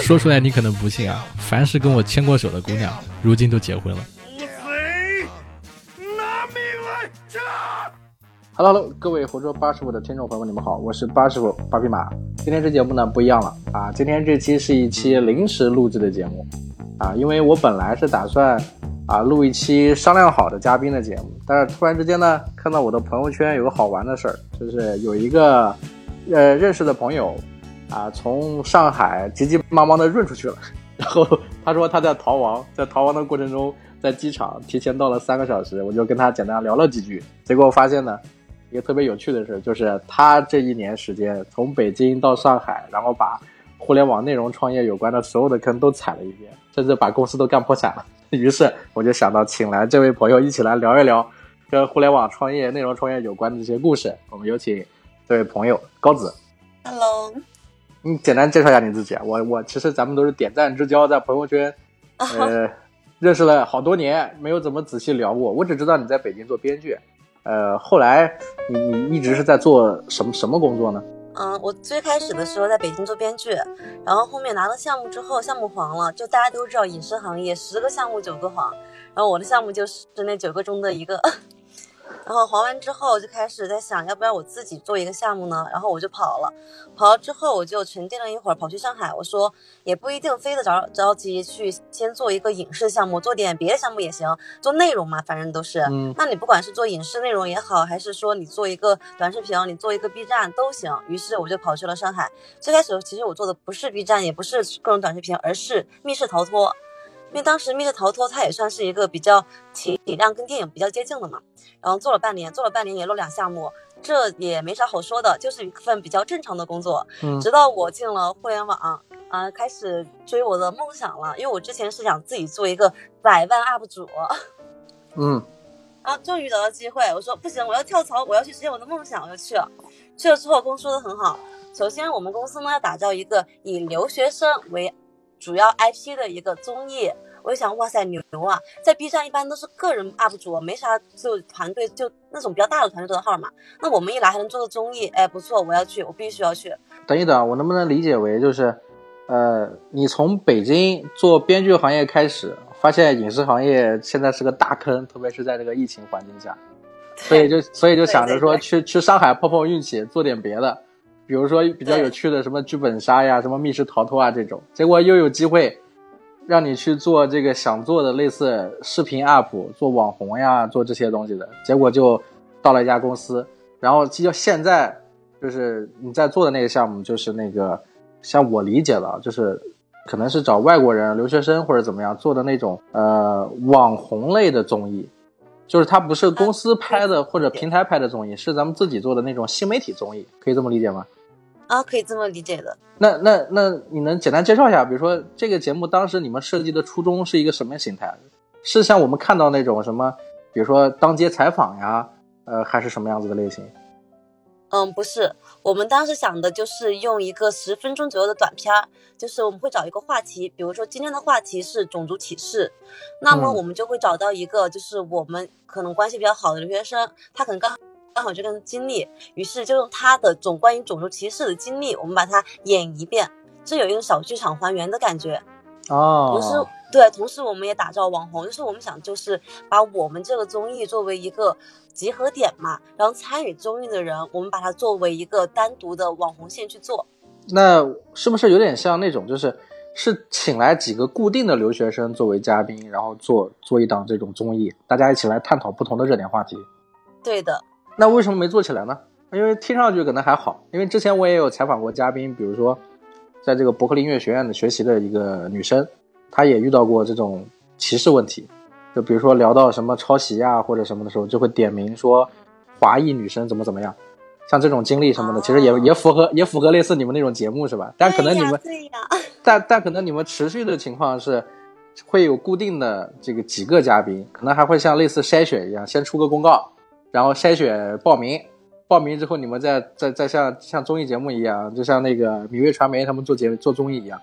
说出来你可能不信啊，凡是跟我牵过手的姑娘，如今都结婚了。Hello，各位活捉八师傅的听众朋友们，你们好，我是八师傅八匹马。今天这节目呢不一样了啊，今天这期是一期临时录制的节目啊，因为我本来是打算啊录一期商量好的嘉宾的节目，但是突然之间呢，看到我的朋友圈有个好玩的事儿，就是有一个呃认识的朋友啊从上海急急忙忙的润出去了，然后他说他在逃亡，在逃亡的过程中在机场提前到了三个小时，我就跟他简单聊了几句，结果发现呢。一个特别有趣的事，就是他这一年时间从北京到上海，然后把互联网内容创业有关的所有的坑都踩了一遍，甚至把公司都干破产了。于是我就想到，请来这位朋友一起来聊一聊跟互联网创业、内容创业有关的这些故事。我们有请这位朋友高子。Hello，你简单介绍一下你自己啊？我我其实咱们都是点赞之交，在朋友圈呃认识了好多年，没有怎么仔细聊过。我只知道你在北京做编剧。呃，后来你你一直是在做什么什么工作呢？嗯，我最开始的时候在北京做编剧，然后后面拿了项目之后，项目黄了，就大家都知道影视行业十个项目九个黄，然后我的项目就是那九个中的一个。然后还完之后就开始在想，要不然我自己做一个项目呢？然后我就跑了，跑了之后我就沉淀了一会儿，跑去上海。我说也不一定非得着着急去先做一个影视项目，做点别的项目也行，做内容嘛，反正都是。嗯。那你不管是做影视内容也好，还是说你做一个短视频，你做一个 B 站都行。于是我就跑去了上海。最开始其实我做的不是 B 站，也不是各种短视频，而是密室逃脱。因为当时密室逃脱它也算是一个比较体体量跟电影比较接近的嘛，然后做了半年，做了半年也录两项目，这也没啥好说的，就是一份比较正常的工作。嗯，直到我进了互联网，啊，开始追我的梦想了。因为我之前是想自己做一个百万 UP 主，嗯，然 后终于找到机会，我说不行，我要跳槽，我要去实现我的梦想，我就去了。去了之后，公司说的很好。首先，我们公司呢要打造一个以留学生为主要 IP 的一个综艺。我就想，哇塞，牛啊！在 B 站一般都是个人 UP 主，没啥就团队，就那种比较大的团队做的号嘛。那我们一来还能做个综艺，哎，不错，我要去，我必须要去。等一等，我能不能理解为就是，呃，你从北京做编剧行业开始，发现影视行业现在是个大坑，特别是在这个疫情环境下，所以就所以就想着说去去上海碰碰运气，做点别的，比如说比较有趣的什么剧本杀呀、什么密室逃脱啊这种，结果又有机会。让你去做这个想做的类似视频 UP、做网红呀、做这些东西的结果，就到了一家公司。然后就现在就是你在做的那个项目，就是那个像我理解的，就是可能是找外国人、留学生或者怎么样做的那种呃网红类的综艺，就是它不是公司拍的或者平台拍的综艺，是咱们自己做的那种新媒体综艺，可以这么理解吗？啊，可以这么理解的。那那那，你能简单介绍一下，比如说这个节目当时你们设计的初衷是一个什么形态？是像我们看到那种什么，比如说当街采访呀，呃，还是什么样子的类型？嗯，不是，我们当时想的就是用一个十分钟左右的短片儿，就是我们会找一个话题，比如说今天的话题是种族歧视，那么我们就会找到一个就是我们可能关系比较好的留学生，他可能刚。刚好这个经历，于是就用他的种关于种族歧视的经历，我们把它演一遍，这有一种小剧场还原的感觉。哦。同时，对，同时我们也打造网红，就是我们想就是把我们这个综艺作为一个集合点嘛，然后参与综艺的人，我们把它作为一个单独的网红线去做。那是不是有点像那种，就是是请来几个固定的留学生作为嘉宾，然后做做一档这种综艺，大家一起来探讨不同的热点话题？对的。那为什么没做起来呢？因为听上去可能还好，因为之前我也有采访过嘉宾，比如说，在这个伯克利音乐学院的学习的一个女生，她也遇到过这种歧视问题，就比如说聊到什么抄袭啊或者什么的时候，就会点名说华裔女生怎么怎么样，像这种经历什么的，其实也也符合也符合类似你们那种节目是吧？但可能你们，但但可能你们持续的情况是会有固定的这个几个嘉宾，可能还会像类似筛选一样，先出个公告。然后筛选报名，报名之后你们再再再像像综艺节目一样，就像那个米味传媒他们做节做综艺一样，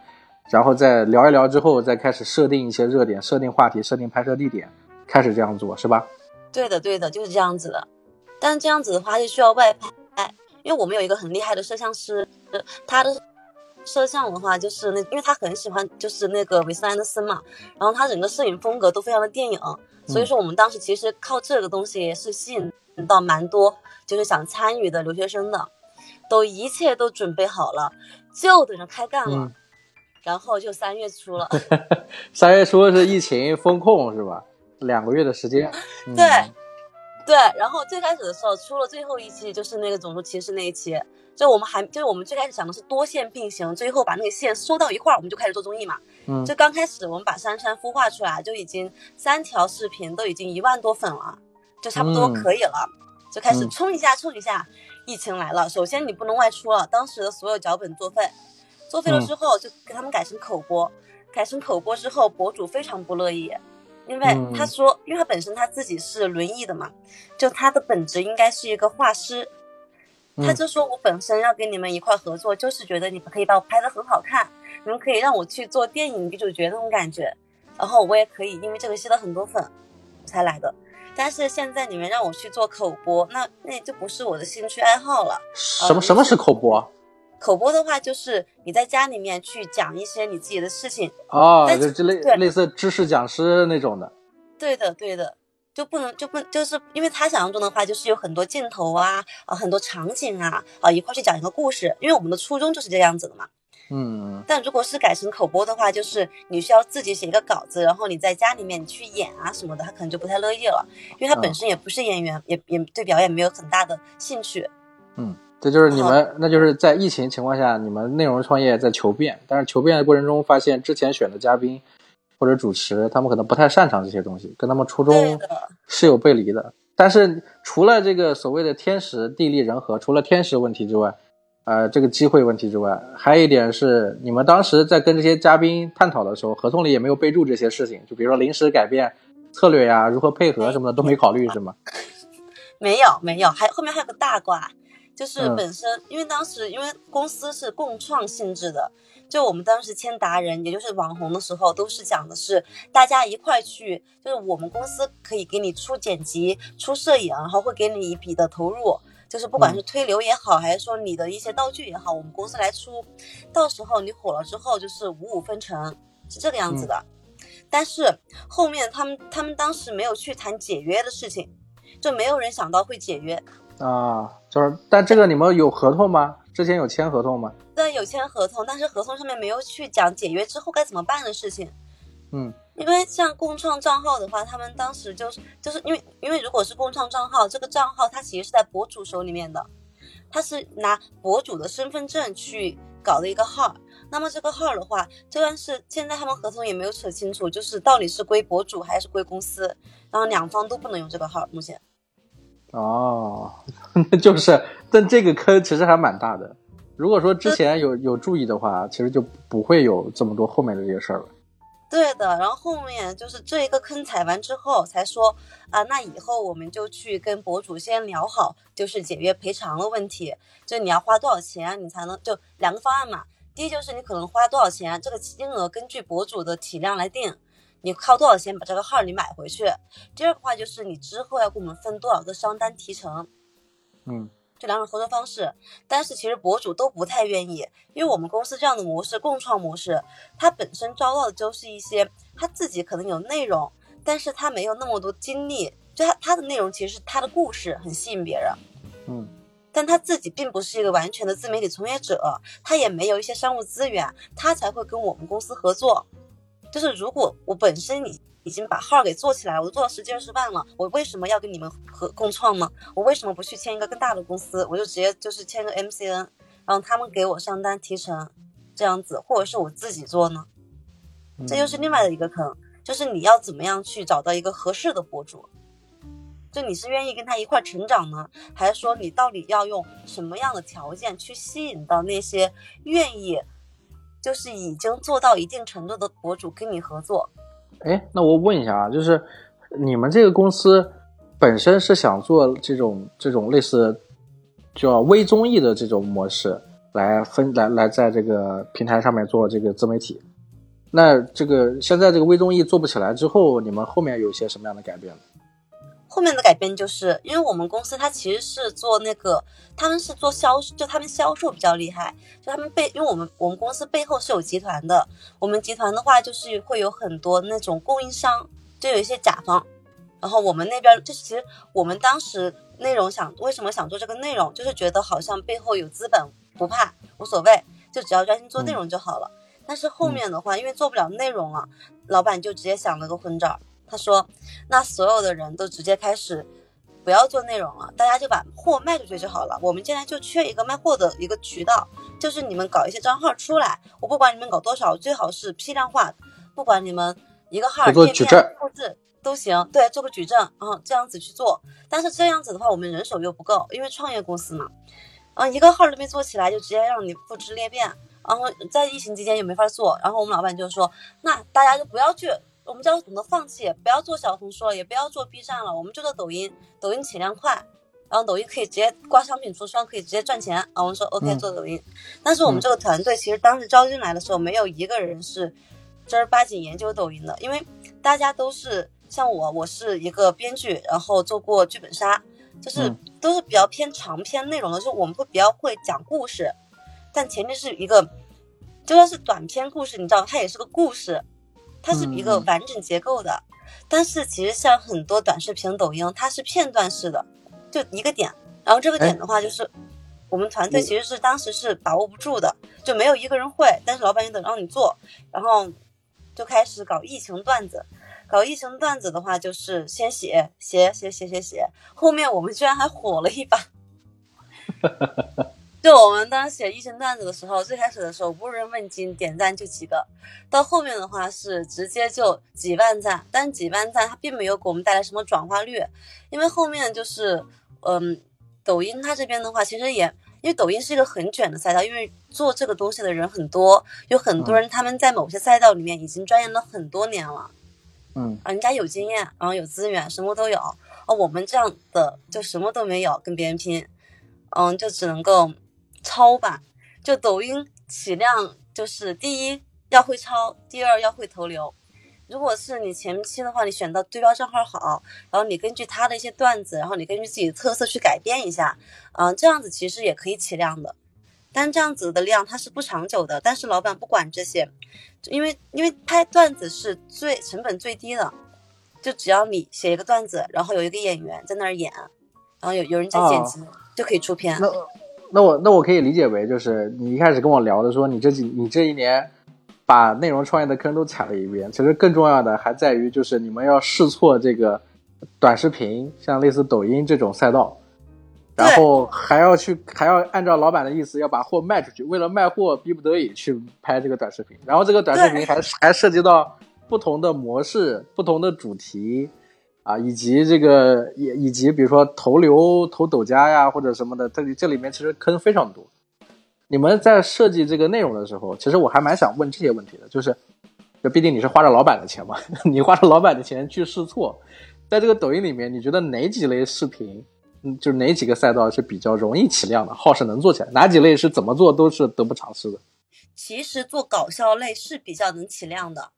然后再聊一聊之后，再开始设定一些热点，设定话题，设定拍摄地点，开始这样做是吧？对的，对的，就是这样子的。但这样子的话就需要外拍，因为我们有一个很厉害的摄像师，他的摄像的话，就是那，因为他很喜欢就是那个韦斯安德森嘛，然后他整个摄影风格都非常的电影，所以说我们当时其实靠这个东西也是吸引到蛮多就是想参与的留学生的，都一切都准备好了，就等着开干了，嗯。然后就三月初了，三月初是疫情封控是吧？两个月的时间。嗯。对对，然后最开始的时候出了最后一期就是那个种族歧视那一期，就我们还就是我们最开始想的是多线并行，最后把那个线收到一块儿，我们就开始做综艺嘛。嗯就刚开始我们把珊珊孵化出来，就已经三条视频都已经一万多粉了，就差不多嗯可以了，就开始嗯冲一下冲一下。疫情来了，首先你不能外出了，当时的所有脚本作废，作废了嗯之后就给他们改成口播，改成口播之后，博主非常不乐意。因为嗯他说，因为他本身他自己是轮椅的嘛，就他的本职应该是一个画师，他嗯就说我本身要跟你们一块合作，就是觉得你们可以把我拍的很好看，你们可以让我去做电影女主角那种感觉，然后我也可以因为这个吸了很多粉才来的。但是现在你们让我去做口播，那那就不是我的兴趣爱好了。什么什么是口播？口播的话，就是你在家里面去讲一些你自己的事情。哦，但就是类对类似知识讲师那种的。对的，对的，就不能就不就是因为他想象中的话，就是有很多镜头啊啊，很多场景啊啊一块去讲一个故事。因为我们的初衷就是这样子的嘛。嗯但如果是改成口播的话，就是你需要自己写一个稿子，然后你在家里面你去演啊什么的，他可能就不太乐意了，因为他本身也不是演员，也也对表演没有很大的兴趣。嗯，这就是你们，那就是在疫情情况下，你们内容创业在求变，但是求变的过程中发现之前选的嘉宾或者主持，他们可能不太擅长这些东西，跟他们初衷，是有背离的。但是除了这个所谓的天时地利人和，除了天时问题之外，呃，这个机会问题之外，还有一点是，你们当时在跟这些嘉宾探讨的时候，合同里也没有备注这些事情，就比如说临时改变策略呀、如何配合什么的都没考虑，是吗？没有没有，还后面还有个大瓜，就是嗯本身、因为当时因为公司是共创性质的，就我们当时签达人，也就是网红的时候，都是讲的是大家一块去，就是我们公司可以给你出剪辑、出摄影，然后会给你一笔的投入。就是不管是推流也好，还是说你的一些道具也好，我们公司来出，到时候你火了之后就是五五分成，是这个样子的。但是后面他们他们当时没有去谈解约的事情，就没有人想到会解约。啊，就是，但这个你们有合同吗？之前有签合同吗？对，有签合同，但是合同上面没有去讲解约之后该怎么办的事情。嗯因为像共创账号的话，他们当时就是就是因为因为如果是共创账号，这个账号它其实是在博主手里面的，他是拿博主的身份证去搞的一个号。那么这个号的话，就算是现在他们合同也没有扯清楚，就是到底是归博主还是归公司，然后两方都不能用这个号，目前。哦，就是，但这个坑其实还蛮大的。如果说之前有有注意的话，其实就不会有这么多后面的这些事儿了。对的，然后后面就是这一个坑踩完之后，才说啊，那以后我们就去跟博主先聊好，就是解约赔偿的问题，就你要花多少钱，你才能就两个方案嘛。第一就是你可能花多少钱，这个金额根据博主的体量来定，你靠多少钱把这个号你买回去。第二个话就是你之后要给我们分多少个商单提成，嗯这两种合作方式，但是其实博主都不太愿意，因为我们公司这样的模式，共创模式，它本身招到的就是一些他自己可能有内容，但是他没有那么多精力，就他他的内容其实是他的故事很吸引别人，嗯但他自己并不是一个完全的自媒体从业者，他也没有一些商务资源，他才会跟我们公司合作。就是如果我本身已已经把号给做起来，我都做到十几二十万了，我为什么要跟你们合共创呢？我为什么不去签一个更大的公司？我就直接就是签个 MCN，然后他们给我上单提成，这样子，或者是我自己做呢？这又是另外的一个坑，就是你要怎么样去找到一个合适的博主？就你是愿意跟他一块成长呢，还是说你到底要用什么样的条件去吸引到那些愿意，就是已经做到一定程度的博主跟你合作？哎，那我问一下啊，就是你们这个公司本身是想做这种这种类似叫微综艺的这种模式，来分来来在这个平台上面做这个自媒体。那这个现在这个微综艺做不起来之后，你们后面有些什么样的改变？后面的改变就是因为我们公司它其实是做那个，他们是做销，就他们销售比较厉害，就他们背，因为我们我们公司背后是有集团的，我们集团的话就是会有很多那种供应商，就有一些甲方，然后我们那边就是其实我们当时内容想为什么想做这个内容，就是觉得好像背后有资本不怕无所谓，就只要专心做内容就好了。但是后面的话，因为做不了内容了，老板就直接想了个混招。他说：“那所有的人都直接开始不要做内容了，大家就把货卖出去就好了。我们现在就缺一个卖货的一个渠道，就是你们搞一些账号出来，我不管你们搞多少，最好是批量化，不管你们一个号做矩阵复制都行，对，做个矩阵，然后这样子去做。但是这样子的话，我们人手又不够，因为创业公司嘛，嗯，一个号都没做起来，就直接让你复制裂变，然后在疫情期间也没法做。然后我们老板就说，那大家就不要去。”我们就要懂得放弃，不要做小红书了，也不要做 B 站了，我们就做抖音。抖音起量快，然后抖音可以直接挂商品橱窗，可以直接赚钱。啊，我们说 OK 做抖音。但是我们这个团队其实当时招进来的时候，没有一个人是正儿八经研究抖音的，因为大家都是像我，我是一个编剧，然后做过剧本杀，就是都是比较偏长篇内容的，就我们会比较会讲故事，但前提是一个就算是短篇故事，你知道它也是个故事。它是一个完整结构的，但是其实像很多短视频、抖音，它是片段式的，就一个点。然后这个点的话，就是我们团队其实是当时是把握不住的，就没有一个人会。但是老板也得让你做，然后就开始搞疫情段子。搞疫情段子的话，就是先写写写写写写，后面我们居然还火了一把。就我们当时写疫情段子的时候，最开始的时候无人问津，点赞就几个，到后面的话是直接就几万赞，但几万赞它并没有给我们带来什么转化率，因为后面就是，嗯，抖音它这边的话其实也，因为抖音是一个很卷的赛道，因为做这个东西的人很多，有很多人他们在某些赛道里面已经钻研了很多年了，嗯，啊，人家有经验，然后有资源，什么都有，啊，我们这样的就什么都没有，跟别人拼，嗯，就只能够。抄吧，就抖音起量就是第一要会抄，第二要会投流。如果是你前期的话，你选到对标账号好，然后你根据他的一些段子，然后你根据自己的特色去改编一下，嗯，这样子其实也可以起量的。但这样子的量它是不长久的。但是老板不管这些，因为因为拍段子是最成本最低的，就只要你写一个段子，然后有一个演员在那儿演，然后有有人在剪辑，就可以出片。那我那我可以理解为，就是你一开始跟我聊的说，你这几你这一年把内容创业的坑都踩了一遍。其实更重要的还在于，就是你们要试错这个短视频，像类似抖音这种赛道，然后还要去还要按照老板的意思要把货卖出去。为了卖货，逼不得已去拍这个短视频。然后这个短视频还还涉及到不同的模式、不同的主题。啊，以及这个也以及比如说投流投抖加呀或者什么的，这里这里面其实坑非常多。你们在设计这个内容的时候，其实我还蛮想问这些问题的，就是，就毕竟你是花着老板的钱嘛，你花着老板的钱去试错，在这个抖音里面，你觉得哪几类视频，嗯，就是哪几个赛道是比较容易起量的，号是能做起来，哪几类是怎么做都是得不偿失的？其实做搞笑类是比较能起量的。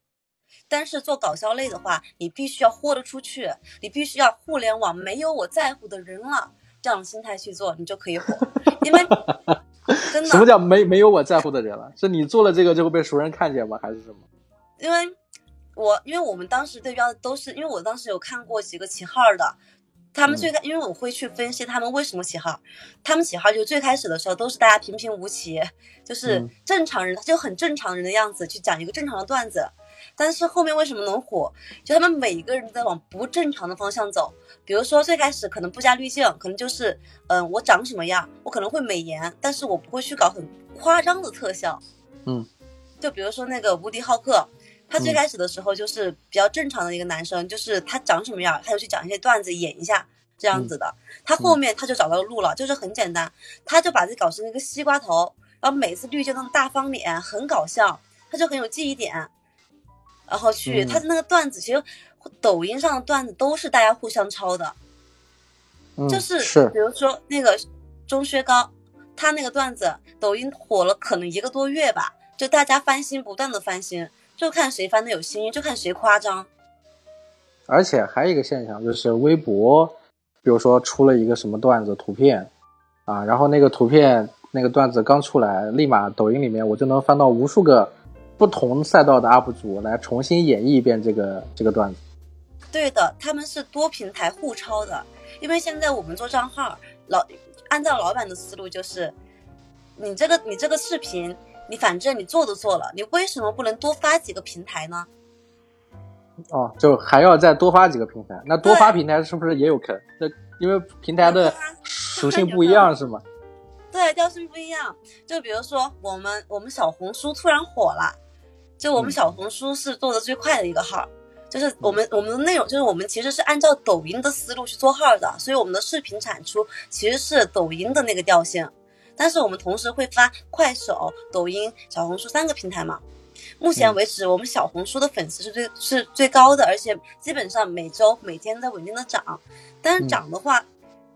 但是做搞笑类的话，你必须要豁得出去，你必须要互联网没有我在乎的人了这样的心态去做，你就可以火。因为 真的，什么叫没没有我在乎的人了？是你做了这个就会被熟人看见吗？还是什么？因为我因为我们当时对标的都是，因为我当时有看过几个起号的，他们最开，因为我会去分析他们为什么起号，他们起号就最开始的时候都是大家平平无奇，就是正常人，就很正常人的样子去讲一个正常的段子。但是后面为什么能火？就他们每一个人都在往不正常的方向走。比如说最开始可能不加滤镜，可能就是，嗯，我长什么样，我可能会美颜，但是我不会去搞很夸张的特效。嗯，就比如说那个无敌浩克，他最开始的时候就是比较正常的一个男生，就是他长什么样，他就去讲一些段子演一下这样子的。他后面他就找到路了，就是很简单，他就把自己搞成一个西瓜头，然后每次滤镜那种大方脸，很搞笑，他就很有记忆点。然后去他的那个段子，其实抖音上的段子都是大家互相抄的，就是。是，比如说那个钟薛高，他那个段子抖音火了可能一个多月吧，就大家翻新，不断的翻新，就看谁翻的有新意，就看谁夸张。而且还有一个现象就是微博，比如说出了一个什么段子图片，啊，然后那个图片那个段子刚出来，立马抖音里面我就能翻到无数个不同赛道的 UP 主来重新演绎一遍这个这个段子。对的，他们是多平台互抄的，因为现在我们做账号，老按照老板的思路就是，你这个你这个视频，你反正你做都做了，你为什么不能多发几个平台呢？哦，就还要再多发几个平台，那多发平台是不是也有坑？那因为平台的属性不一样是吗？对，调性不一样。就比如说我们我们小红书突然火了，就我们嗯。小红书是做的最快的一个号，就是我们我们的内容就是我们其实是按照抖音的思路去做号的，所以我们的视频产出其实是抖音的那个调性，但是我们同时会发快手、抖音、小红书三个平台嘛。目前为止，我们小红书的粉丝是最是最高的，而且基本上每周每天在稳定的涨。但是嗯。涨的话，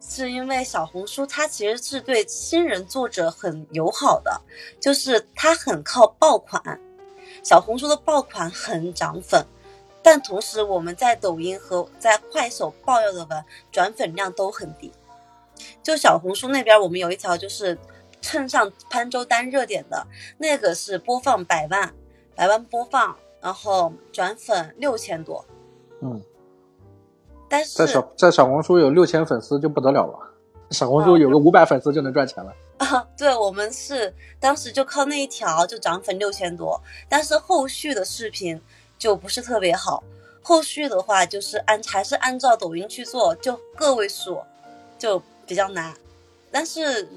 是因为小红书它其实是对新人作者很友好的，就是它很靠爆款，小红书的爆款很涨粉，但同时我们在抖音和在快手爆料的文转粉量都很低。就小红书那边，我们有一条就是蹭上潘周丹热点的那个是播放百万，百万播放，然后转粉六千多，嗯，但是在小在小红书有六千粉丝就不得了了，小红书有个五百粉丝就能赚钱了。啊，啊 对，我们是当时就靠那一条就涨粉六千多，但是后续的视频就不是特别好。后续的话就是按还是按照抖音去做，就个位数，就比较难。但是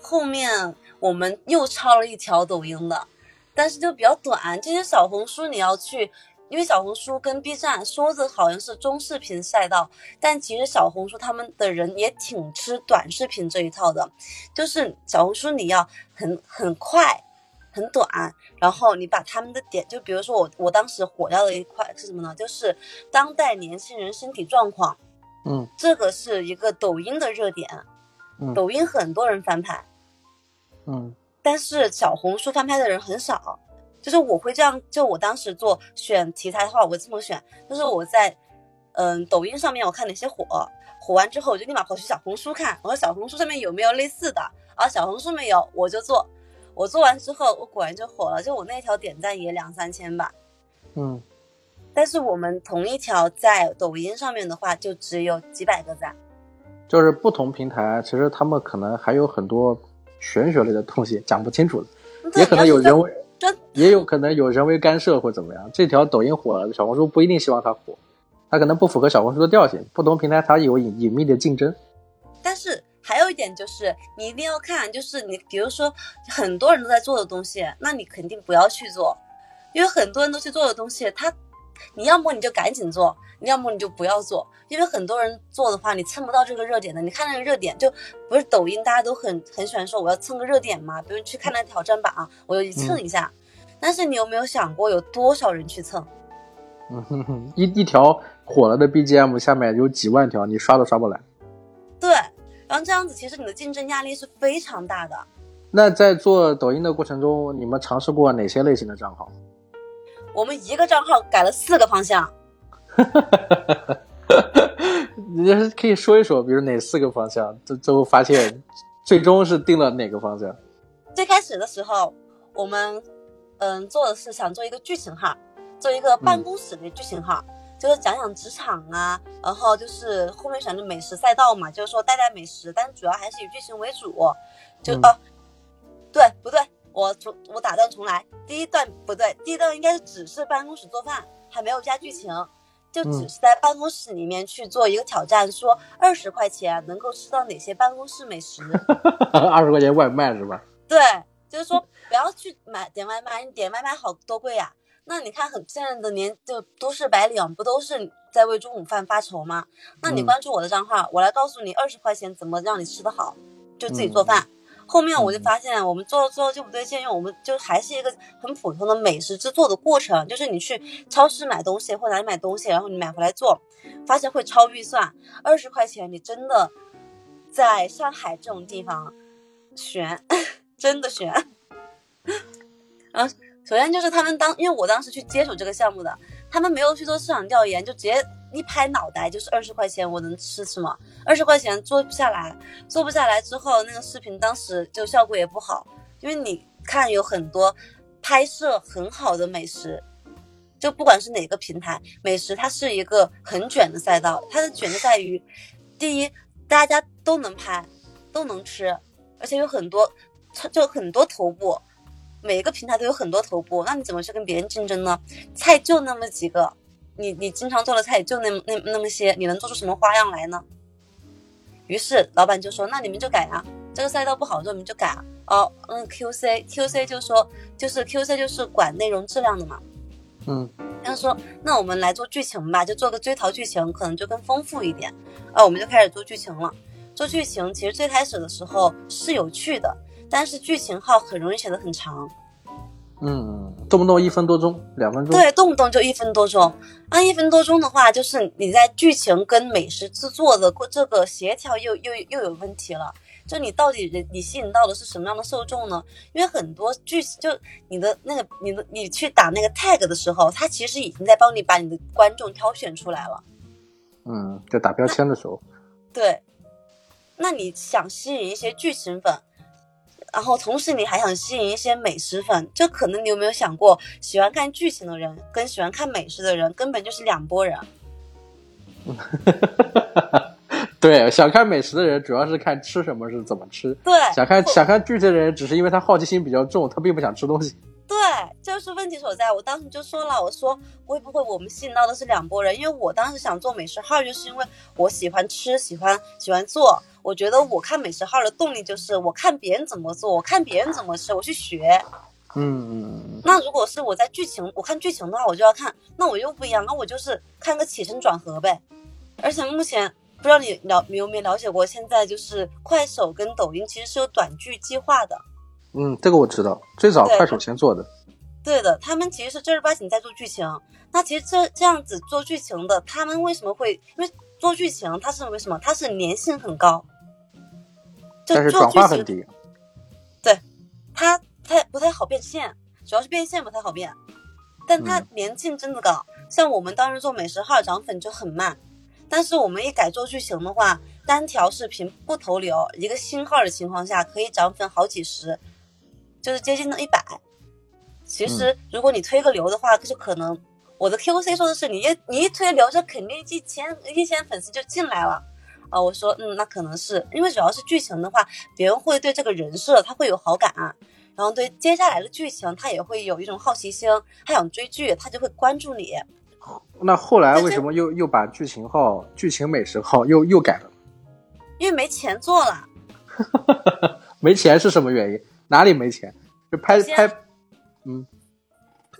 后面我们又抄了一条抖音的，但是就比较短。这些小红书你要去，因为小红书跟 B 站说着好像是中视频赛道，但其实小红书他们的人也挺吃短视频这一套的。就是小红书你要很很快、很短，然后你把他们的点，就比如说我我当时火掉的一块是什么呢？就是当代年轻人身体状况，嗯这个是一个抖音的热点，嗯抖音很多人翻拍，嗯但是小红书翻拍的人很少。就是我会这样，就我当时做选题材的话，我这么选，就是我在嗯抖音上面我看哪些火，火完之后我就立马跑去小红书看，我说小红书上面有没有类似的，啊小红书没有我就做，我做完之后我果然就火了，就我那条点赞也两三千吧，嗯，但是我们同一条在抖音上面的话就只有几百个赞，就是不同平台，其实他们可能还有很多玄学类的东西讲不清楚的，也可能有人为，真也有可能有人为干涉或怎么样。这条抖音火了，小红书不一定希望它火，它可能不符合小红书的调性。不同平台它有隐隐秘的竞争。但是还有一点就是，你一定要看，就是你比如说很多人都在做的东西，那你肯定不要去做，因为很多人都去做的东西，他你要么你就赶紧做，你要么你就不要做，因为很多人做的话，你蹭不到这个热点的。你看那个热点，就不是抖音，大家都很很喜欢说我要蹭个热点嘛，比如去看那挑战榜，我就蹭一下。但是你有没有想过，有多少人去蹭？嗯哼哼，一一条火了的 BGM 下面有几万条，你刷都刷不来。对，然后这样子，其实你的竞争压力是非常大的。那在做抖音的过程中，你们尝试过哪些类型的账号？我们一个账号改了四个方向。你可以说一说，比如哪四个方向？最最后发现，最终是定了哪个方向？最开始的时候，我们嗯做的是想做一个剧情号，做一个办公室的剧情号，就是讲讲职场啊，然后就是后面选的美食赛道嘛，就是说带带美食，但主要还是以剧情为主。就嗯哦，对不对？我重我打断重来，第一段不对，第一段应该是只是办公室做饭，还没有加剧情。就只嗯是在办公室里面去做一个挑战，说二十块钱能够吃到哪些办公室美食。二十块钱外卖是吧？对，就是说不要去买点外卖，你点外卖好多贵呀、那你看很现在的年就都市白领不都是在为中午饭发愁吗？那你嗯关注我的账号，我来告诉你二十块钱怎么让你吃得好，就自己做饭。后面我就发现，我们做着做着就不对劲，因为我们就还是一个很普通的美食制作的过程，就是你去超市买东西或者哪里买东西，然后你买回来做，发现会超预算，二十块钱你真的在上海这种地方悬，真的悬。然后首先就是他们当，因为我当时去接手这个项目的，他们没有去做市场调研，就直接一拍脑袋就是二十块钱，我能吃什么？二十块钱做不下来，做不下来之后，那个视频当时就效果也不好，因为你看有很多拍摄很好的美食，就不管是哪个平台，美食它是一个很卷的赛道，它的卷就在于，第一，大家都能拍，都能吃，而且有很多，就很多头部。每一个平台都有很多头部，那你怎么去跟别人竞争呢？菜就那么几个，你你经常做的菜也就那那那么些，你能做出什么花样来呢？于是老板就说：“那你们就改啊，这个赛道不好做，你们就改啊。”哦，嗯，QC QC 就说就是 QC 就是管内容质量的嘛。嗯，他说：“那我们来做剧情吧，就做个追逃剧情，可能就更丰富一点。”啊，我们就开始做剧情了。做剧情其实最开始的时候是有趣的。但是剧情号很容易写的很长，嗯，动不动一分多钟、两分钟，对，动不动就一分多钟。按一分多钟的话，就是你在剧情跟美食制作的过这个协调又又又有问题了。就你到底人你吸引到的是什么样的受众呢？因为很多剧就你的那个你的你去打那个 tag 的时候，他其实已经在帮你把你的观众挑选出来了。嗯，在打标签的时候，对，那你想吸引一些剧情粉？然后同时你还想吸引一些美食粉，这可能你有没有想过，喜欢看剧情的人跟喜欢看美食的人根本就是两拨人。对，想看美食的人主要是看吃什么是怎么吃。对，想看想看剧情的人只是因为他好奇心比较重，他并不想吃东西。对，这就是问题所在。我当时就说了，我说会不会我们吸引到的是两拨人？因为我当时想做美食号，就是因为我喜欢吃，喜欢喜欢做。我觉得我看美食号的动力就是我看别人怎么做，我看别人怎么吃，我去学。嗯，那如果是我在剧情，我看剧情的话，我就要看，那我又不一样，那我就是看个起承转合呗。而且目前不知道你了你有没有了解过，现在就是快手跟抖音其实是有短剧计划的。嗯，这个我知道，最早快手先做的。对的，他们其实是正儿八经在做剧情。那其实这这样子做剧情的，他们为什么会？因为做剧情，它是为什么？它是粘性很高。但是转化很低，对，它它不太好变现，主要是变现不太好变，但它粘性真的高。像我们当时做美食号涨粉就很慢，但是我们一改做剧情的话，单条视频不投流，一个新号的情况下可以涨粉好几十，就是接近到一百。其实如果你推个流的话，就可能我的 QC 说的是你一你一推流，这肯定一千一千粉丝就进来了。啊，我说，嗯，那可能是因为主要是剧情的话，别人会对这个人设他会有好感，然后对接下来的剧情他也会有一种好奇心，他想追剧，他就会关注你。那后来为什么又又把剧情号、剧情美食号又又改了？因为没钱做了。没钱是什么原因？哪里没钱？就拍拍，嗯。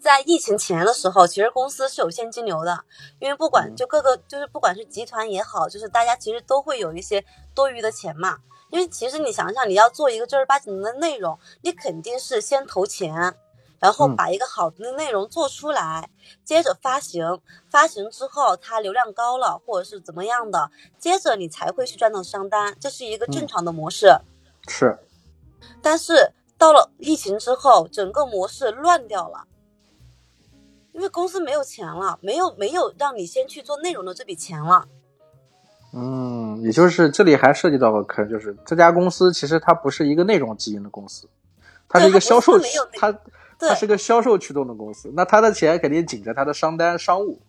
在疫情前的时候，其实公司是有现金流的，因为不管就各个就是不管是集团也好，就是大家其实都会有一些多余的钱嘛。因为其实你想想，你要做一个正儿八经的内容，你肯定是先投钱，然后把一个好的内容做出来，接着发行，发行之后它流量高了或者是怎么样的，接着你才会去赚到商单，这是一个正常的模式。是。但是到了疫情之后，整个模式乱掉了。因为公司没有钱了，没有没有让你先去做内容的这笔钱了。嗯，也就是这里还涉及到个坑，就是这家公司其实它不是一个内容基因的公司，它是一个销售，它它是个销售驱动的公司。那它的钱肯定紧着它的商单商务。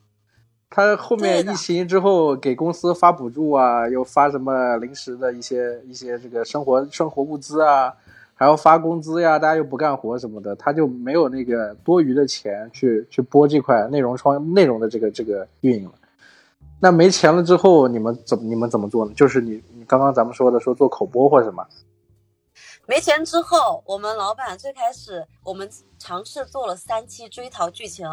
他后面疫情之后给公司发补助啊，又发什么临时的一些一些这个生活生活物资啊。还要发工资呀，大家又不干活什么的，他就没有那个多余的钱去去播这块内容创内容的这个这个运营了。那没钱了之后，你们怎你们怎么做呢？就是你你刚刚咱们说的说做口播或什么？没钱之后，我们老板最开始我们尝试做了三期追逃剧情，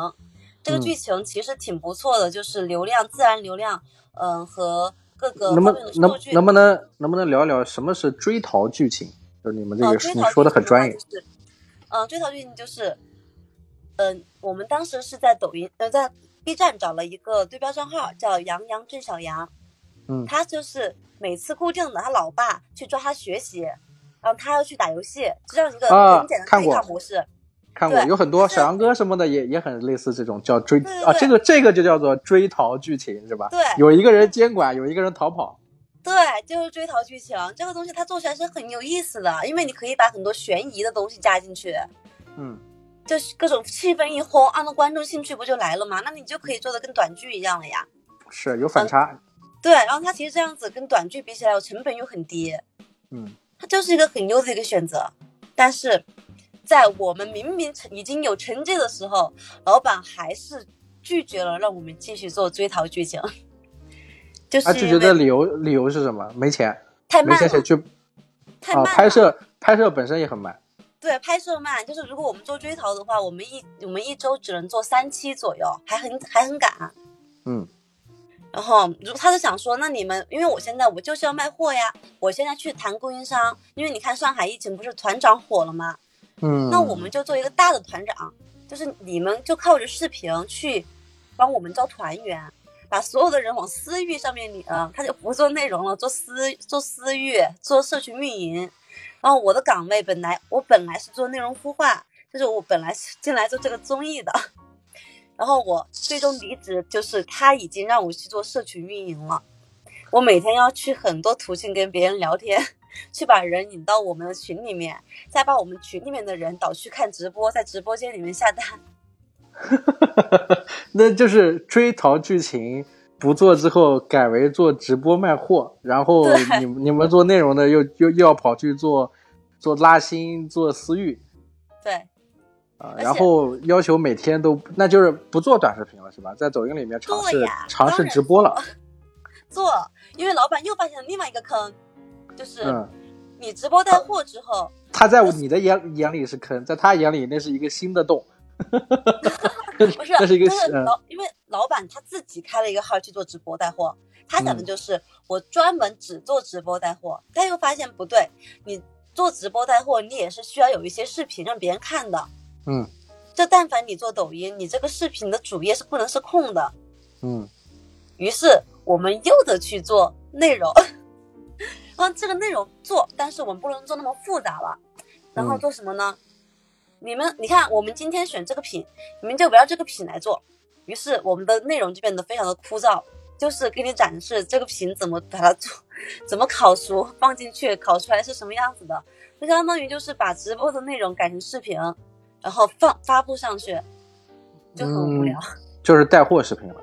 这个剧情其实挺不错的，就是流量自然流量，嗯和各个能不能能能不能能不能聊一聊什么是追逃剧情？就是你们这个你说的很专业。嗯，追逃剧情就是，嗯，我们当时是在抖音呃在 B 站找了一个对标账号，叫杨洋郑小杨。嗯。他就是每次固定的，他老爸去抓他学习，然后他要去打游戏，这样一个很简单的对抗模式。看过，对有很多小杨哥什么的也也很类似这种叫追啊，这个这个就叫做追逃剧情是吧？对有一个人监管，有一个人逃跑。对，就是追逃剧情这个东西，它做起来是很有意思的，因为你可以把很多悬疑的东西加进去，嗯，就是各种气氛一烘，按照观众兴趣不就来了吗？那你就可以做的跟短剧一样了呀。是有反差。对，然后它其实这样子跟短剧比起来，我成本又很低，嗯，它就是一个很优的一个选择。但是在我们明明成已经有成绩的时候，老板还是拒绝了让我们继续做追逃剧情，就是他拒绝的理由理由是什么？没钱，太慢了没钱谁，去啊？太慢了。拍摄拍摄本身也很慢。对，拍摄慢，就是如果我们做追逃的话，我们一我们一周只能做三期左右，还很还很赶。嗯然后，如他就想说，那你们，因为我现在我就是要卖货呀，我现在去谈供应商，因为你看上海疫情不是团长火了吗？嗯，那我们就做一个大的团长，就是你们就靠着视频去帮我们招团员，把所有的人往私域上面领，他就不做内容了，做私做私域，做社群运营。然后我的岗位本来我本来是做内容孵化，就是我本来是进来做这个综艺的，然后我最终离职，就是他已经让我去做社群运营了。我每天要去很多途径跟别人聊天，去把人引到我们的群里面，再把我们群里面的人导去看直播，在直播间里面下单。那就是追逃剧情不做之后，改为做直播卖货，然后你你们做内容的又又又要跑去做做拉新、做私域。对。啊，然后要求每天都，那就是不做短视频了是吧？在抖音里面尝试尝试直播了，做，因为老板又发现了另外一个坑，就是嗯，你直播带货之后，他在你的眼眼里是坑，在他眼里那是一个新的洞，不是，那是一个就是嗯老，因为老板他自己开了一个号去做直播带货，他想的嗯就是我专门只做直播带货，但又发现不对，你做直播带货，你也是需要有一些视频让别人看的。嗯这但凡你做抖音，你这个视频的主页是不能是空的。嗯于是我们又得去做内容，然后这个内容做，但是我们不能做那么复杂了。然后嗯做什么呢？你们你看，我们今天选这个品，你们就围绕这个品来做。于是我们的内容就变得非常的枯燥，就是给你展示这个品怎么把它做，怎么烤熟放进去，烤出来是什么样子的。就相当于就是把直播的内容改成视频，然后放发布上去，就很无聊。就是带货视频了。